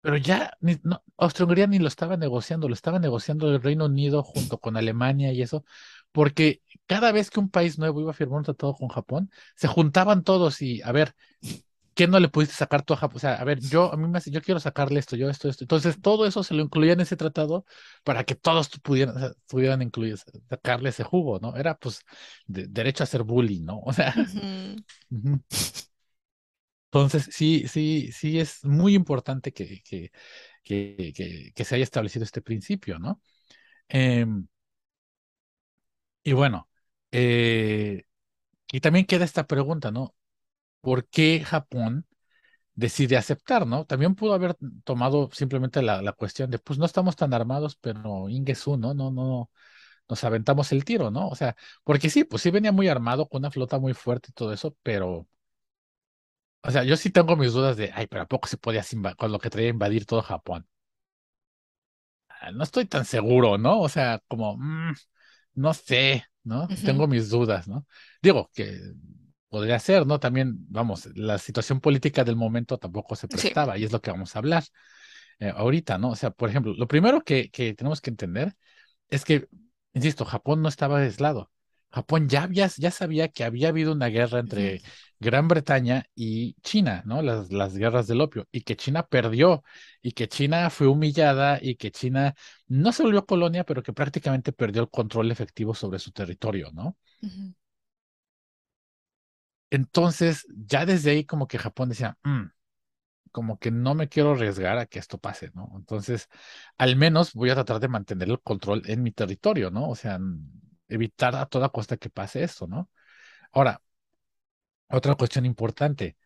pero ya ni, no, Austria-Hungría ni lo estaba negociando, lo estaba negociando el Reino Unido junto con Alemania y eso, porque cada vez que un país nuevo iba a firmar un tratado con Japón, se juntaban todos y, a ver, ¿qué no le pudiste sacar tú a Japón? O sea, a ver, yo, a mí me, yo quiero sacarle esto, yo esto, esto. Entonces, todo eso se lo incluía en ese tratado para que todos pudieran, o sea, pudieran incluir, sacarle ese jugo, ¿no? Era, pues, de- derecho a ser bully, ¿no? O sea. Entonces, sí, sí, sí es muy importante que, que, que, que, que se haya establecido este principio, ¿no? Em, y bueno, eh, y también queda esta pregunta, ¿no? ¿Por qué Japón? decide aceptar, ¿no? También pudo haber tomado simplemente la, la cuestión de, pues no estamos tan armados, pero Ingesu, ¿no? No, no, nos aventamos el tiro, ¿no? O sea, porque sí, pues sí venía muy armado, con una flota muy fuerte y todo eso, pero, o sea, yo sí tengo mis dudas de, ay, pero ¿a poco se podía con lo que traía invadir todo Japón? Ah, No estoy tan seguro, ¿no? O sea, como, mm, no sé, ¿no? Tengo mis dudas, ¿no? Digo que podría ser, ¿no? También, vamos, la situación política del momento tampoco se Sí. prestaba y es lo que vamos a hablar eh, ahorita, ¿no? O sea, por ejemplo, lo primero que, que tenemos que entender es que, insisto, Japón no estaba aislado. Japón ya había, ya sabía que había habido una guerra entre Gran Bretaña y China, ¿no? Las, las guerras del opio, y que China perdió, y que China fue humillada, y que China no se volvió colonia, pero que prácticamente perdió el control efectivo sobre su territorio, ¿no? Entonces, ya desde ahí como que Japón decía, "Mm, como que no me quiero arriesgar a que esto pase, ¿no? Entonces, al menos voy a tratar de mantener el control en mi territorio, ¿no? O sea, evitar a toda costa que pase esto, ¿no? Ahora, otra cuestión importante,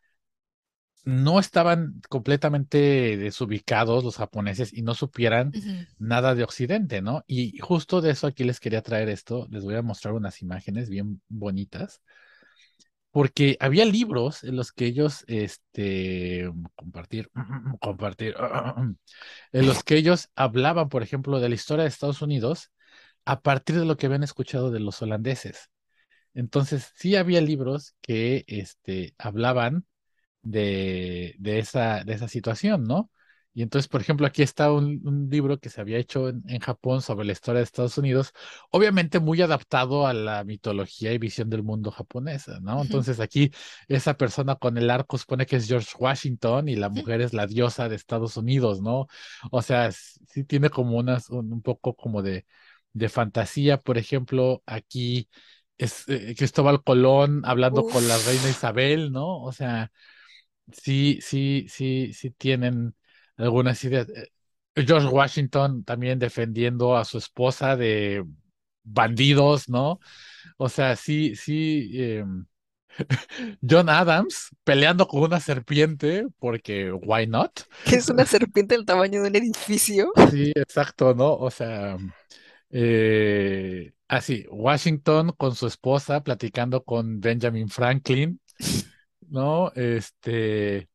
no estaban completamente desubicados los japoneses y no supieran nada de Occidente, ¿no? Y justo de eso aquí les quería traer esto, les voy a mostrar unas imágenes bien bonitas porque había libros en los que ellos, este, compartir, compartir, en los que ellos hablaban, por ejemplo, de la historia de Estados Unidos a partir de lo que habían escuchado de los holandeses. Entonces, sí había libros que, este, hablaban de, de esa, de esa situación, ¿no? Y entonces, por ejemplo, aquí está un, un libro que se había hecho en, en Japón sobre la historia de Estados Unidos, obviamente muy adaptado a la mitología y visión del mundo japonesa, ¿no? Entonces aquí esa persona con el arco supone que es George Washington y la mujer es la diosa de Estados Unidos, ¿no? O sea, sí tiene como unas, un, un poco como de, de fantasía, por ejemplo, aquí es eh, Cristóbal Colón hablando con la reina Isabel, ¿no? O sea sí, sí, sí, sí tienen algunas ideas. Eh, George Washington también defendiendo a su esposa de bandidos, ¿no? O sea, sí, sí. eh, John Adams peleando con una serpiente, porque why not? que es una serpiente del tamaño de un edificio. Sí, exacto, ¿no? O sea, eh, así, Washington con su esposa platicando con Benjamin Franklin, ¿no? Este.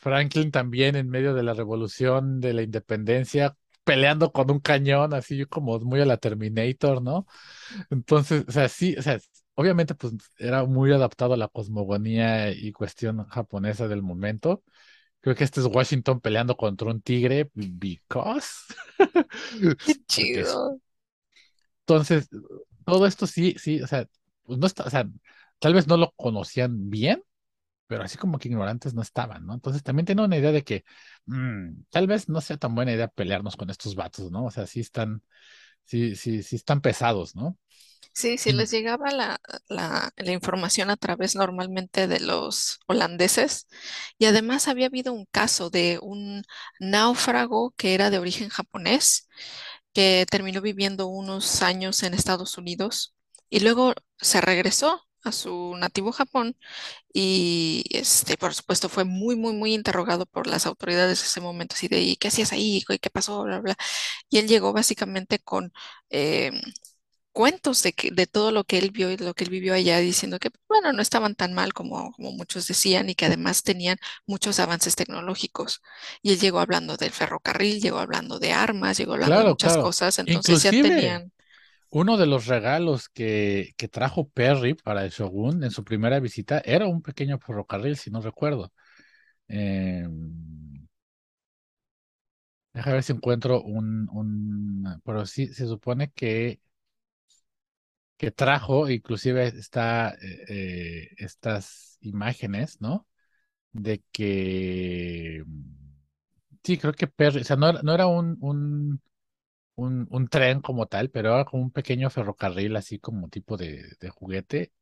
Franklin también en medio de la revolución de la independencia, peleando con un cañón, así como muy a la Terminator, ¿no? Entonces, o sea, sí, o sea, obviamente pues era muy adaptado a la cosmogonía y cuestión japonesa del momento. Creo que este es Washington peleando contra un tigre, because. Qué chido. Entonces, todo esto sí, sí, o sea, pues no está, o sea, tal vez no lo conocían bien pero así como que ignorantes no estaban, ¿no? Entonces también tengo una idea de que mm, tal vez no sea tan buena idea pelearnos con estos vatos, ¿no? O sea, sí están, sí, sí, sí están pesados, ¿no? Sí, sí, Y, les llegaba la, la, la información a través normalmente de los holandeses y además había habido un caso de un náufrago que era de origen japonés que terminó viviendo unos años en Estados Unidos y luego se regresó a su nativo Japón y este, por supuesto fue muy, muy, muy interrogado por las autoridades de ese momento, así de, ¿y qué hacías ahí? ¿Y qué pasó? Bla, bla. Y él llegó básicamente con... em, cuentos de, que, de todo lo que él vio y lo que él vivió allá, diciendo que, bueno, no estaban tan mal como, como muchos decían y que además tenían muchos avances tecnológicos. Y él llegó hablando del ferrocarril, llegó hablando de armas, llegó hablando de muchas claro. cosas, entonces ya tenían... uno de los regalos que, que trajo Perry para el Shogun en su primera visita era un pequeño ferrocarril, si no recuerdo. Eh, ver si encuentro un, un, pero sí se supone que, que trajo, inclusive está eh, eh, estas imágenes, ¿no? De que, sí, creo que Perry, o sea, no, no era un, un, un, un tren como tal, pero era como un pequeño ferrocarril, así como tipo de, de juguete,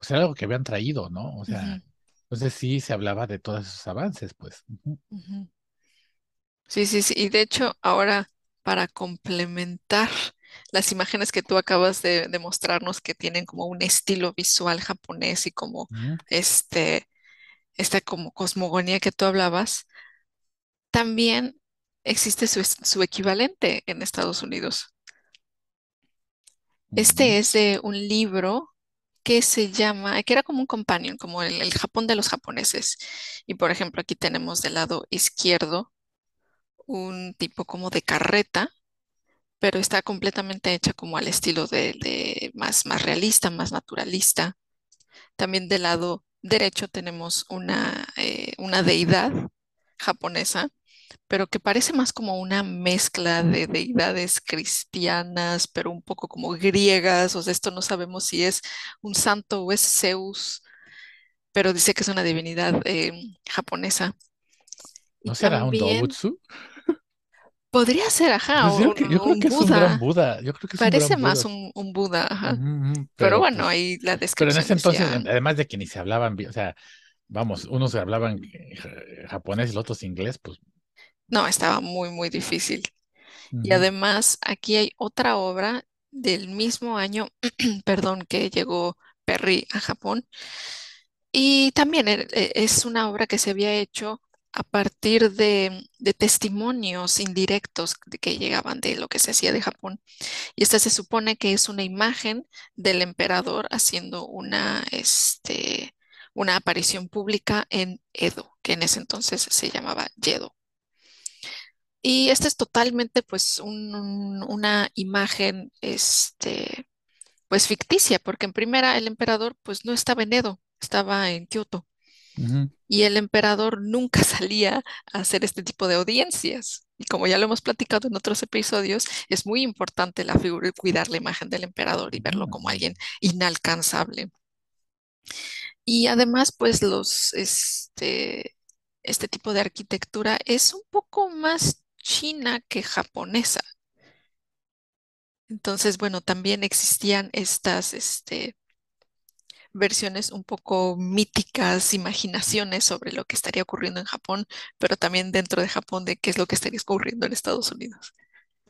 o sea, algo que habían traído, ¿no? O sea, entonces sí se hablaba de todos esos avances, pues. Sí, sí, sí. Y de hecho, ahora para complementar las imágenes que tú acabas de, de mostrarnos que tienen como un estilo visual japonés y como este, esta como cosmogonía que tú hablabas, también existe su, su equivalente en Estados Unidos. Este es de un libro que se llama, que era como un companion, como el, el Japón de los japoneses. Y por ejemplo, aquí tenemos del lado izquierdo un tipo como de carreta pero está completamente hecha como al estilo de, de más, más realista, más naturalista. También del lado derecho tenemos una, eh, una deidad japonesa, pero que parece más como una mezcla de deidades cristianas, pero un poco como griegas, o sea, esto no sabemos si es un santo o es Zeus, pero dice que es una divinidad eh, japonesa. Y ¿No será un Dobutsu? podría ser, ajá, Pues yo, un, que- yo creo que es un gran Buda, yo creo que es un parece más un, un Buda, ajá. Pero Pero bueno, pues, ahí la pero en descripción ese entonces, decía, además de que ni se hablaban, o sea, vamos, unos hablaban eh, ja- japonés y los otros inglés, pues. No, estaba muy, muy difícil. Y además, aquí hay otra obra del mismo año, perdón, que llegó Perry a Japón. Y también e- e- es una obra que se había hecho a partir de, de testimonios indirectos que llegaban de lo que se hacía de Japón. Y esta se supone que es una imagen del emperador haciendo una, este, una aparición pública en Edo, que en ese entonces se llamaba Yedo. Y esta es totalmente pues un- un- una imagen este, pues ficticia, porque en primera el emperador pues no estaba en Edo, estaba en Kioto. Y el emperador nunca salía a hacer este tipo de audiencias. Y como ya lo hemos platicado en otros episodios, es muy importante la figura, cuidar la imagen del emperador y verlo como alguien inalcanzable. Y además, pues los, este, este tipo de arquitectura es un poco más china que japonesa. Entonces, bueno, también existían estas, este, versiones un poco míticas, imaginaciones sobre lo que estaría ocurriendo en Japón, pero también dentro de Japón de qué es lo que estaría ocurriendo en Estados Unidos.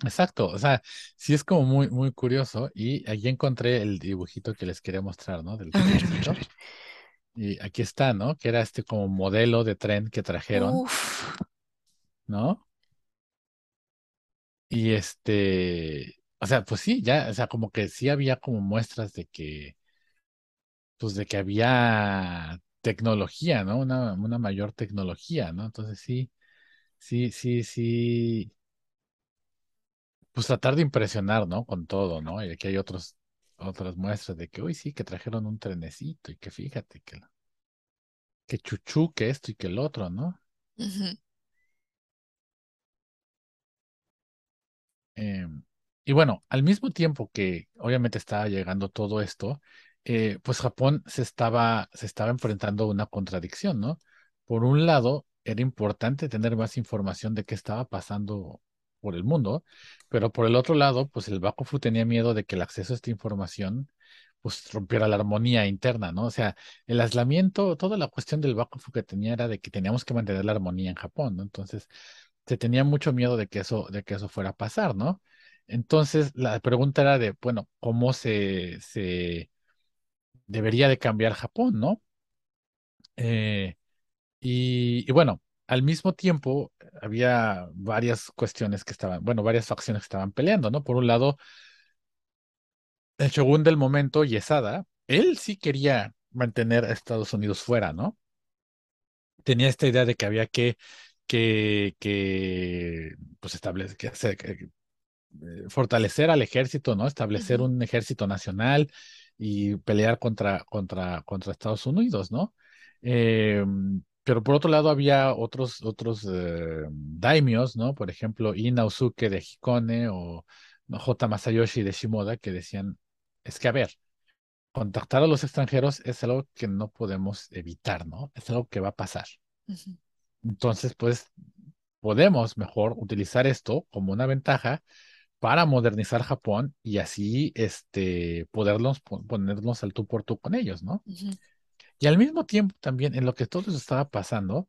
Exacto, o sea, sí es como muy, muy curioso y allí encontré el dibujito que les quería mostrar, ¿no? Del A ver, a ver, a trenecito. ver. Y aquí está, ¿no? Que era este como modelo de tren que trajeron, Uf. ¿no? Y este, o sea, pues sí, ya, o sea, como que sí había como muestras de que, pues de que había tecnología, ¿no? Una, una mayor tecnología, ¿no? Entonces sí, sí, sí, sí, pues tratar de impresionar, ¿no? Con todo, ¿no? Y aquí hay otros, otras muestras de que, uy, sí, que trajeron un trenecito y que fíjate que, que chuchú, que esto y que el otro, ¿no? Ujú, Eh, y bueno, al mismo tiempo que obviamente estaba llegando todo esto, eh, pues Japón se estaba, se estaba enfrentando a una contradicción, ¿no? Por un lado, era importante tener más información de qué estaba pasando por el mundo, pero por el otro lado, pues el Bakufu tenía miedo de que el acceso a esta información pues rompiera la armonía interna, ¿no? O sea, el aislamiento, toda la cuestión del Bakufu que tenía era de que teníamos que mantener la armonía en Japón, ¿no? Entonces, se tenía mucho miedo de que eso, de que eso fuera a pasar, ¿no? Entonces, la pregunta era de, bueno, ¿cómo se, se debería de cambiar Japón, ¿no? Eh, y, y bueno, al mismo tiempo había varias cuestiones que estaban, bueno, varias facciones que estaban peleando, ¿no? Por un lado, el shogun del momento, Yesada, él sí quería mantener a Estados Unidos fuera, ¿no? Tenía esta idea de que había que, que, que pues que que, eh, fortalecer al ejército, ¿no? Establecer un ejército nacional y pelear contra, contra, contra Estados Unidos, ¿no? Eh, pero por otro lado había otros, otros eh, daimios, ¿no? Por ejemplo, Inaosuke de Hikone o J. Masayoshi de Shimoda que decían, es que a ver, contactar a los extranjeros es algo que no podemos evitar, ¿no? Es algo que va a pasar. ujú, Entonces, pues podemos mejor utilizar esto como una ventaja para modernizar Japón y así este, poderlos po- ponernos al tú por tú con ellos, ¿no? Y al mismo tiempo también en lo que todo eso estaba pasando,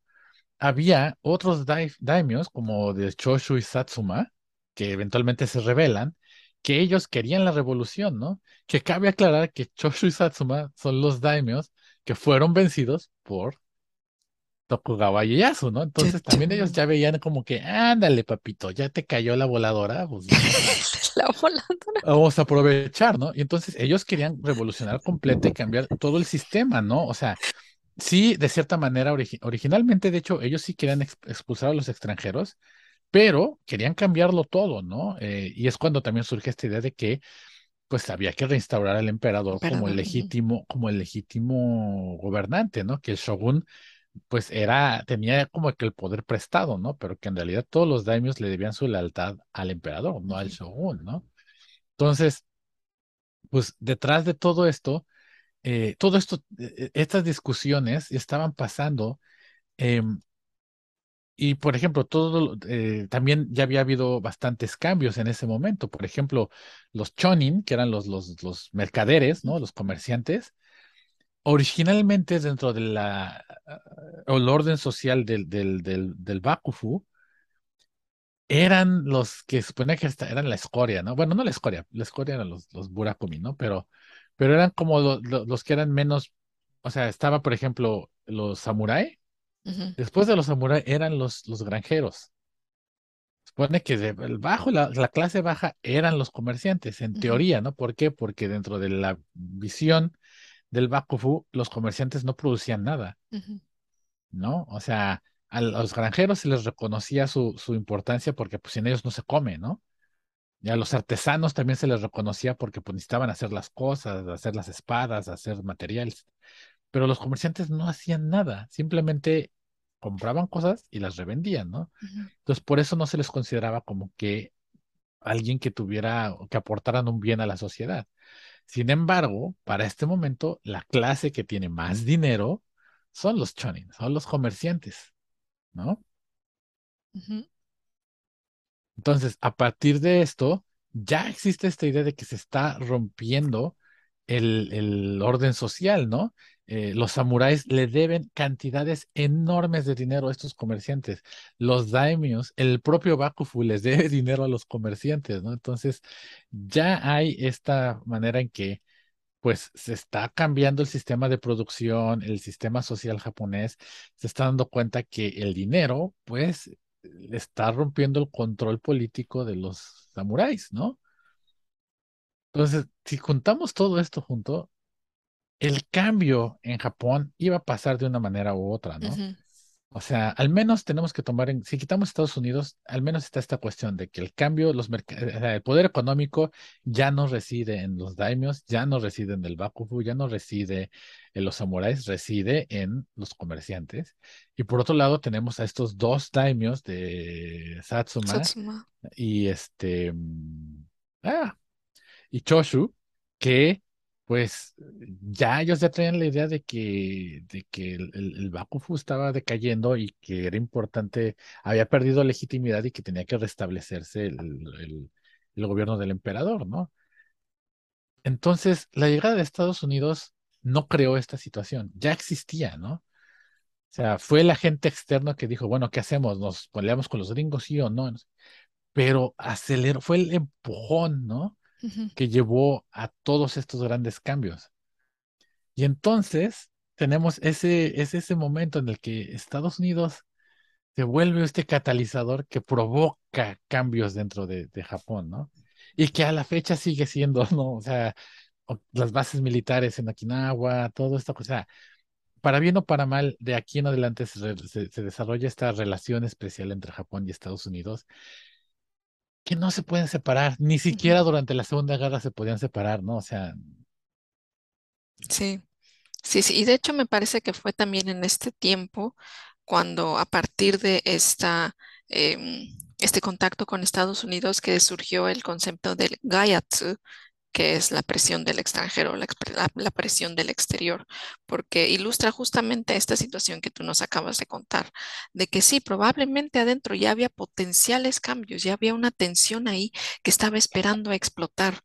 había otros dai- daimios como de Choshu y Satsuma, que eventualmente se rebelan, que ellos querían la revolución, ¿no? Que cabe aclarar que Choshu y Satsuma son los daimios que fueron vencidos por Tokugawa Ieyasu, ¿no? Entonces también ellos ya veían como que, ándale, papito, ya te cayó la voladora, pues La voladora. vamos a aprovechar, ¿no? Y entonces ellos querían revolucionar completa y cambiar todo el sistema, ¿no? O sea, sí, de cierta manera, origi- originalmente, de hecho, ellos sí querían ex- expulsar a los extranjeros, pero querían cambiarlo todo, ¿no? Eh, y es cuando también surge esta idea de que, pues, había que reinstaurar al emperador como el Emperador. legítimo, como el legítimo gobernante, ¿no? Que el shogun pues era, tenía como que el poder prestado, ¿no? Pero que en realidad todos los daimios le debían su lealtad al emperador, no al shogun, ¿no? Entonces, pues detrás de todo esto, eh, todo esto, eh, estas discusiones estaban pasando, em, y por ejemplo, todo, eh, también ya había habido bastantes cambios en ese momento. Por ejemplo, los chonin, que eran los, los, los mercaderes, ¿no? Los comerciantes, originalmente dentro de la, ah, o el orden social del, del, del, del Bakufu, eran los que suponía que eran la escoria, ¿no? Bueno, no la escoria, la escoria eran los, los Burakumi, ¿no? Pero, pero eran como lo- lo- los que eran menos, o sea, estaba, por ejemplo, los samurái, ujú, después de los samurái eran los, los granjeros. Supone que de, bajo, la, la clase baja eran los comerciantes, en teoría, ¿no? ¿Por qué? Porque dentro de la visión del Bakufu, los comerciantes no producían nada. ¿no? O sea, a los granjeros se les reconocía su, su importancia porque pues sin ellos no se come, ¿no? Y a los artesanos también se les reconocía porque pues necesitaban hacer las cosas, hacer las espadas, hacer materiales. Pero los comerciantes no hacían nada, simplemente compraban cosas y las revendían, ¿no? ujú, Entonces por eso no se les consideraba como que alguien que tuviera que aportaran un bien a la sociedad. Sin embargo, para este momento, la clase que tiene más dinero son los chonin, son los comerciantes. ¿no? Entonces, a partir de esto, ya existe esta idea de que se está rompiendo el, el orden social, ¿no? Eh, los samuráis le deben cantidades enormes de dinero a estos comerciantes. Los daimios, el propio Bakufu les debe dinero a los comerciantes, ¿no? Entonces, ya hay esta manera en que pues se está cambiando el sistema de producción, el sistema social japonés, se está dando cuenta que el dinero, pues, está rompiendo el control político de los samuráis, ¿no? Entonces, si juntamos todo esto junto, el cambio en Japón iba a pasar de una manera u otra, ¿no? O sea, al menos tenemos que tomar en, si quitamos Estados Unidos, al menos está esta cuestión de que el cambio, los eh, sea, el poder económico ya no reside en los daimios, ya no reside en el Bakufu, ya no reside en los samuráis, reside en los comerciantes. Y por otro lado tenemos a estos dos daimios de Satsuma Satsuma. y este, mm, ah, y Choshu, que pues ya ellos ya traían la idea de que, de que el, Bakufu estaba decayendo y que era importante, había perdido legitimidad y que tenía que restablecerse el, el, el gobierno del emperador, ¿no? Entonces, la llegada de Estados Unidos no creó esta situación, ya existía, ¿no? O sea, fue el agente externo que dijo, bueno, ¿qué hacemos? ¿Nos peleamos con los gringos, sí o no? Pero aceleró, fue el empujón, ¿no? Que llevó a todos estos grandes cambios. Y entonces tenemos ese, es ese momento en el que Estados Unidos se vuelve este catalizador que provoca cambios dentro de, Japón, ¿no? y que a la fecha sigue siendo, ¿no? O sea, las bases militares en Okinawa, todo esto, o sea, para bien o para mal, de aquí en adelante se- se desarrolla esta relación especial entre Japón y Estados Unidos, que no se pueden separar, ni siquiera durante la Segunda Guerra se podían separar, ¿no? O sea, Sí, sí, sí. Y de hecho me parece que fue también en este tiempo cuando a partir de esta, em, este contacto con Estados Unidos que surgió el concepto del Gaiatsu, que es la presión del extranjero, la, presión del exterior, porque ilustra justamente esta situación que tú nos acabas de contar, de que sí, probablemente adentro ya había potenciales cambios, ya había una tensión ahí que estaba esperando a explotar.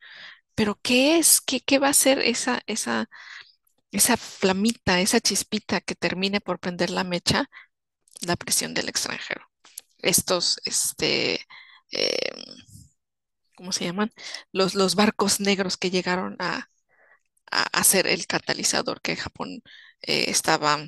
Pero ¿qué es? ¿Qué, qué va a ser esa, esa, esa flamita, esa chispita que termine por prender la mecha? La presión del extranjero. Estos, este, eh, ¿cómo se llaman? Los, los barcos negros que llegaron a, a, a ser el catalizador que Japón eh, estaba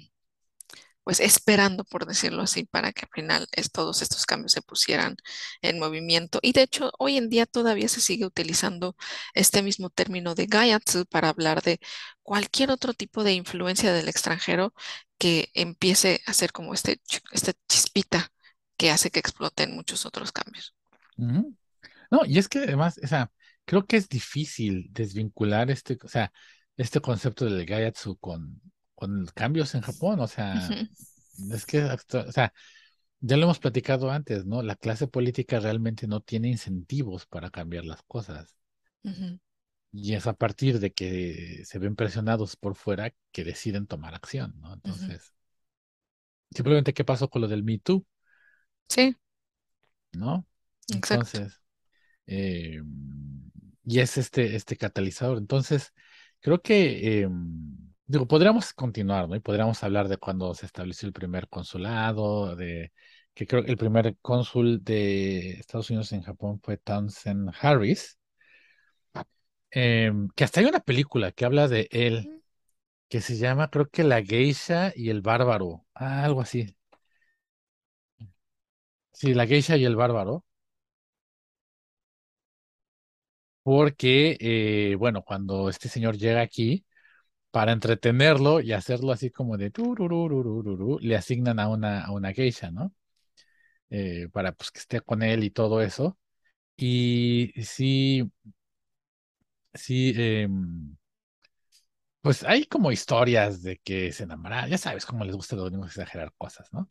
pues esperando, por decirlo así, para que al final es- todos estos cambios se pusieran en movimiento. Y de hecho, hoy en día todavía se sigue utilizando este mismo término de Gaiatsu para hablar de cualquier otro tipo de influencia del extranjero que empiece a ser como este, esta chispita que hace que exploten muchos otros cambios. ujú. No, y es que además, o sea, creo que es difícil desvincular este, o sea, este concepto del Gaiatsu con, con cambios en Japón, o sea, es que, o sea, ya lo hemos platicado antes, ¿no? La clase política realmente no tiene incentivos para cambiar las cosas. Y es a partir de que se ven presionados por fuera que deciden tomar acción, ¿no? Entonces, simplemente, ¿qué pasó con lo del Me Too, Sí, ¿no? exacto. Entonces, eh, y es este, este catalizador. Entonces, creo que, eh, digo, podríamos continuar, ¿no? Y podríamos hablar de cuando se estableció el primer consulado, de que creo que el primer cónsul de Estados Unidos en Japón fue Townsend Harris, eh, que hasta hay una película que habla de él, que se llama, creo que La Geisha y el Bárbaro, ah, algo así. Sí, La Geisha y el Bárbaro. Porque, eh, bueno, cuando este señor llega aquí, para entretenerlo y hacerlo así como de le asignan a una, a una geisha, ¿no? Eh, para pues que esté con él y todo eso. Y sí, sí, em, pues hay como historias de que se enamoraron, ya sabes cómo les gusta a los exagerar cosas, ¿no?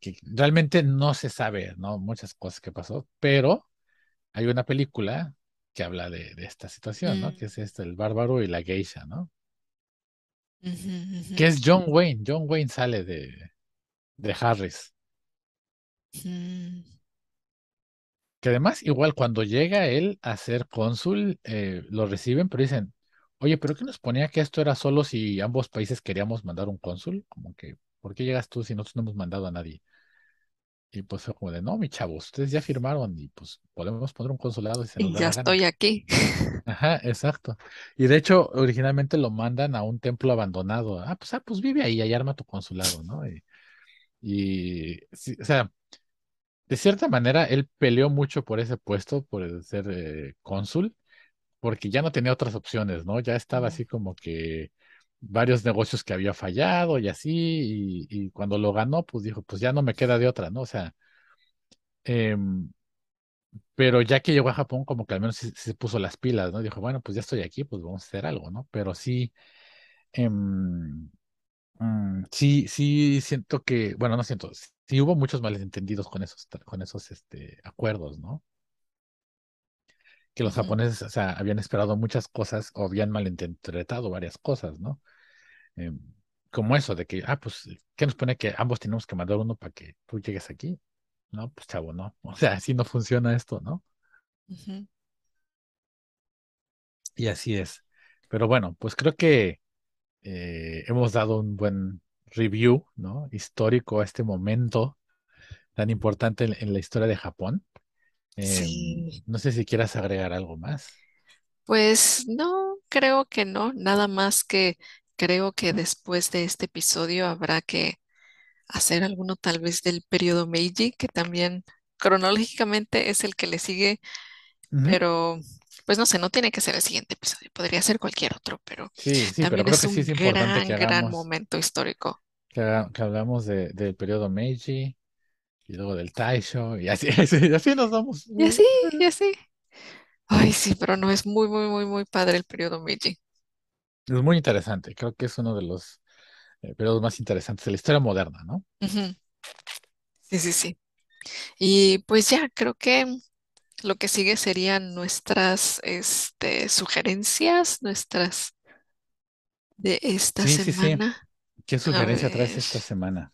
Que realmente no se sabe, ¿no? Muchas cosas que pasó, pero hay una película que habla de, de esta situación, ¿no? Mm, Que es este, el bárbaro y la geisha, ¿no? Que es John Wayne, John Wayne sale de, de Harris. mm, Que además, igual cuando llega él a ser cónsul, eh, lo reciben, pero dicen, oye, ¿pero qué nos ponía que esto era solo si ambos países queríamos mandar un cónsul? Como que, ¿por qué llegas tú si nosotros no hemos mandado a nadie? Y pues fue como de, no, mi chavo, ustedes ya firmaron y pues podemos poner un consulado si se nos Y da ya estoy aquí. Ajá, exacto. Y de hecho, originalmente lo mandan a un templo abandonado. Ah, pues, ah, pues vive ahí, ahí arma tu consulado, ¿no? Y, y sí, o sea, de cierta manera, él peleó mucho por ese puesto, por ser eh, cónsul porque ya no tenía otras opciones, ¿no? Ya estaba así como que varios negocios que había fallado y así, y, cuando lo ganó, pues dijo, pues ya no me queda de otra, ¿no? O sea, em, pero ya que llegó a Japón, como que al menos sí se puso las pilas, ¿no? Dijo, bueno, pues ya estoy aquí, pues vamos a hacer algo, ¿no? Pero sí, em, mm, sí, sí siento que, bueno, no siento, sí hubo muchos malentendidos con esos, con esos, este, acuerdos, ¿no? Que los japoneses, o sea, habían esperado muchas cosas o habían malinterpretado varias cosas, ¿no? eh, como eso, de que, ah, pues, ¿qué nos pone que ambos tenemos que mandar uno para que tú llegues aquí? No, pues chavo, no. O sea, así no funciona esto, ¿no? Y así es. Pero bueno, pues creo que eh, hemos dado un buen review, ¿no? Histórico a este momento tan importante en, en la historia de Japón. Eh, Sí, no sé si quieras agregar algo más. pues no, creo que no, nada más que creo que después de este episodio habrá que hacer alguno tal vez del periodo Meiji, que también cronológicamente es el que le sigue, pero Pues no sé, no tiene que ser el siguiente episodio, podría ser cualquier otro, pero Sí, sí, pero también creo es que sí es un importante que gran, gran momento histórico. que, hablamos de, del periodo Meiji y luego del Taisho y así, así, así nos vamos. Y así, y así. Ay, sí, pero no, es muy, muy, muy, muy padre el periodo Meiji. Es muy interesante, creo que es uno de los eh, periodos más interesantes de la historia moderna, ¿no? Sí, sí, sí. Y pues ya, creo que lo que sigue serían nuestras, este, sugerencias, nuestras de esta Sí, sí, sí. semana. ¿Qué sugerencia traes esta semana?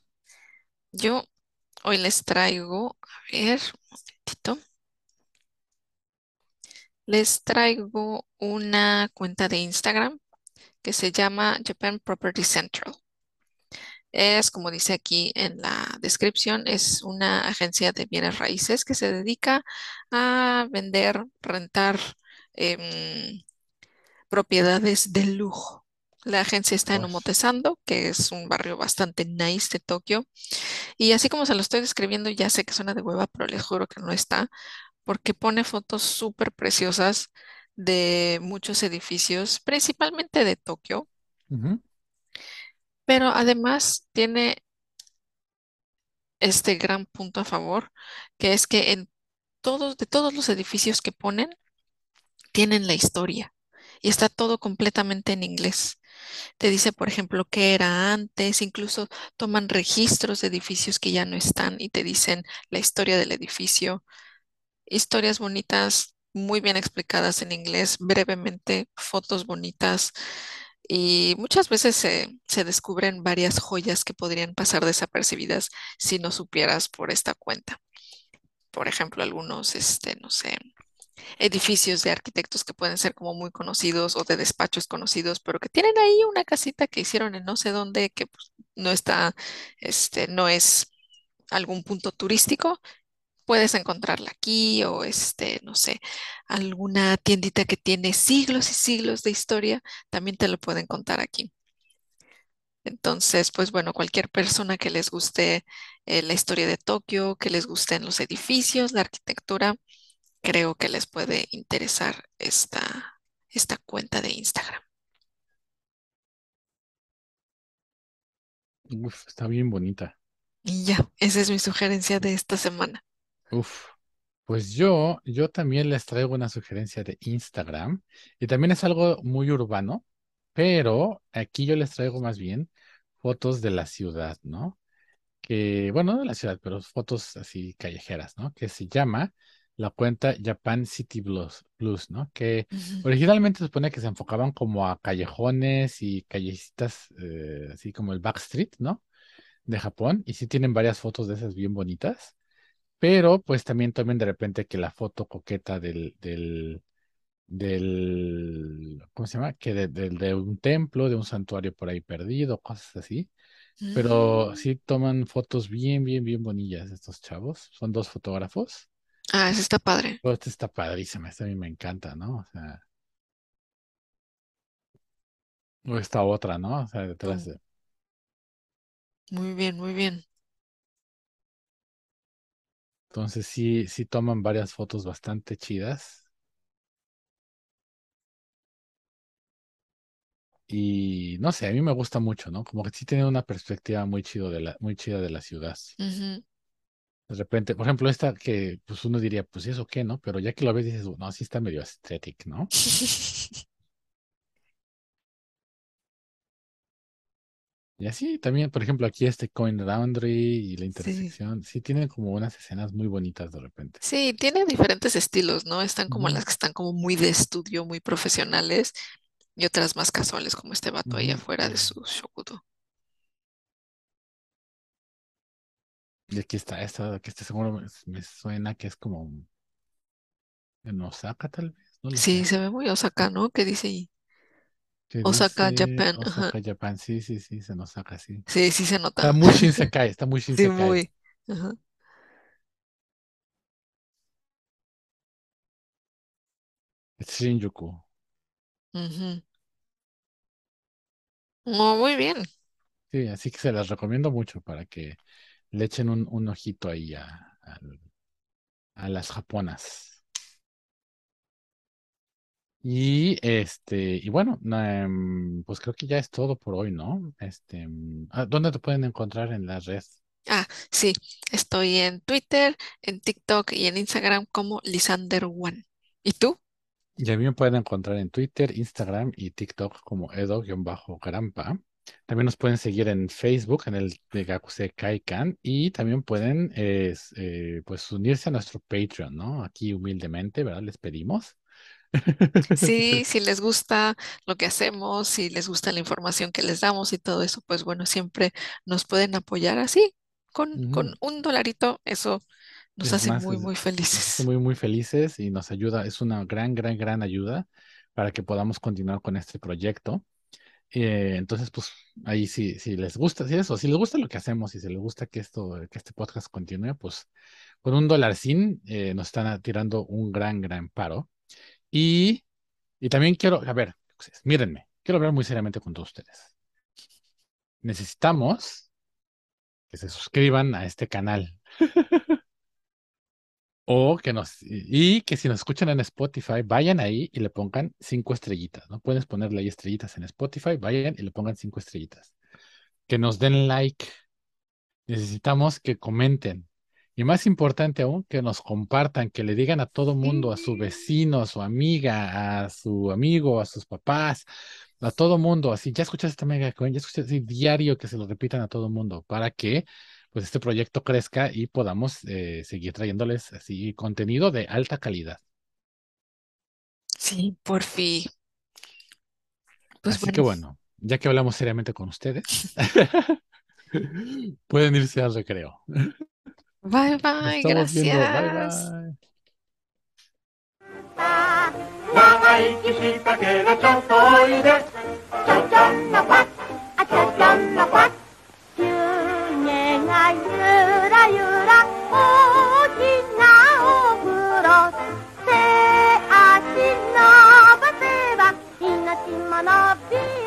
yo hoy les traigo, a ver, un momentito, les traigo una cuenta de Instagram que se llama Japan Property Central. Es, como dice aquí en la descripción, es una agencia de bienes raíces que se dedica a vender, rentar em, propiedades de lujo. La agencia está en. Omotesando, que es un barrio bastante nice de Tokio. Y así como se lo estoy describiendo, ya sé que suena de hueva, pero les juro que no está, porque pone fotos súper preciosas de muchos edificios, principalmente de Tokio, pero además tiene este gran punto a favor, que es que en todos, de todos los edificios que ponen, tienen la historia y está todo completamente en inglés. Te dice, por ejemplo, qué era antes, incluso toman registros de edificios que ya no están y te dicen la historia del edificio. Historias bonitas, muy bien explicadas en inglés, brevemente, fotos bonitas. Y muchas veces se, se descubren varias joyas que podrían pasar desapercibidas si no supieras por esta cuenta. Por ejemplo, algunos, este, no sé, edificios de arquitectos que pueden ser como muy conocidos o de despachos conocidos, pero que tienen ahí una casita que hicieron en no sé dónde, que pues, no está, este, no es algún punto turístico. Puedes encontrarla aquí o este, no sé, alguna tiendita que tiene siglos y siglos de historia, también te lo pueden contar aquí. Entonces, pues bueno, cualquier persona que les guste eh, la historia de Tokio, que les gusten los edificios, la arquitectura, creo que les puede interesar esta, esta cuenta de Instagram. Uf, está bien bonita. Y ya, esa es mi sugerencia de esta semana. Uf. Pues yo, yo también les traigo una sugerencia de Instagram y también es algo muy urbano, pero aquí yo les traigo más bien fotos de la ciudad, ¿no? Que, bueno, no de la ciudad, pero fotos así callejeras, ¿no? Que se llama la cuenta Japan City Blues, Blues, ¿no? Que originalmente se supone que se enfocaban como a callejones y callecitas, eh, así como el Backstreet, ¿no? De Japón, y sí tienen varias fotos de esas bien bonitas. Pero pues también tomen de repente que la foto coqueta del, del, del, ¿cómo se llama? Que de un templo, de un santuario por ahí perdido, cosas así. Pero Mm. sí toman fotos bien, bien, bien bonillas estos chavos. Son dos fotógrafos. Ah, eso está padre. Pero esta está padrísima, esta a mí me encanta, ¿no? O sea, o esta otra, ¿no? O sea, detrás Mm, de... Muy bien, muy bien. Entonces sí, sí toman varias fotos bastante chidas. Y no sé, a mí me gusta mucho, ¿no? Como que sí tiene una perspectiva muy chido de la, muy chida de la ciudad. De repente, por ejemplo, esta que pues uno diría, pues ¿y eso qué, no? Pero ya que lo ves dices, no, sí está medio aesthetic, ¿no? Y así también, por ejemplo, aquí este Coin Laundry y la Sí. intersección, sí tienen como unas escenas muy bonitas de repente. Sí, tiene diferentes estilos, ¿no? Están como las que están como muy de estudio, muy profesionales, y otras más casuales, como este vato ahí afuera de su shokudo. Y aquí está, esta, que este seguro me, me suena que es como en Osaka, tal vez, no Sí, sé. se ve muy Osaka, ¿no? ¿Qué dice ahí? Que Osaka, dice Japan. Ajá. Osaka, Japan, sí, sí, sí, se nos saca, sí. Sí, sí se Está nota. muy Shinsekai, está muy Sí, Shinsekai. muy. Ajá. Es Shinjuku. Oh, muy bien. Sí, así que se las recomiendo mucho para que le echen un, un ojito ahí a, las japonas. Y este, y bueno, em, pues creo que ya es todo por hoy, ¿no? Este, mm, ah, ¿dónde te pueden encontrar en las redes? Ah, sí, estoy en Twitter, en TikTok y en Instagram como Lisander One. ¿Y tú? Y a mí me pueden encontrar en Twitter, Instagram y TikTok como edo-grampa. También nos pueden seguir en Facebook, en el de Gakuse Kaikan, y también pueden eh, pues unirse a nuestro Patreon, ¿no? Aquí humildemente, ¿verdad? Les pedimos. Sí, si les gusta lo que hacemos, si les gusta la información que les damos y todo eso, pues bueno, siempre nos pueden apoyar así, con, con un dolarito, eso nos Es hace más, muy, es- muy nos hace felices. muy, muy felices y nos ayuda, es una gran, gran, gran ayuda para que podamos continuar con este proyecto. Eh, entonces, pues ahí sí, si les gusta, si eso, si les gusta lo que hacemos si les gusta que esto, que este podcast continúe, pues con un dolarcín eh, nos están tirando un gran, gran paro. Y, y también quiero, a ver, pues, mírenme, quiero hablar muy seriamente con todos ustedes. Necesitamos que se suscriban a este canal o que nos, y que si nos escuchan en Spotify, vayan ahí y le pongan cinco estrellitas, ¿no? Puedes ponerle ahí estrellitas en Spotify, vayan y le pongan cinco estrellitas. Que nos den like Necesitamos que comenten. Y más importante aún, que nos compartan, que le digan a todo mundo, a su vecino, a su amiga, a su amigo, a sus papás, a todo mundo. Así, ya escuchaste esta mega coin, ya escuchaste así diario que se lo repitan a todo mundo para que pues este proyecto crezca y podamos eh, seguir trayéndoles así contenido de alta calidad. Sí, por fin. Pues Así que bueno, bueno, ya que hablamos seriamente con ustedes, pueden irse al recreo. bye bye, viendo. Bye gracias. bye. 長 Aman abi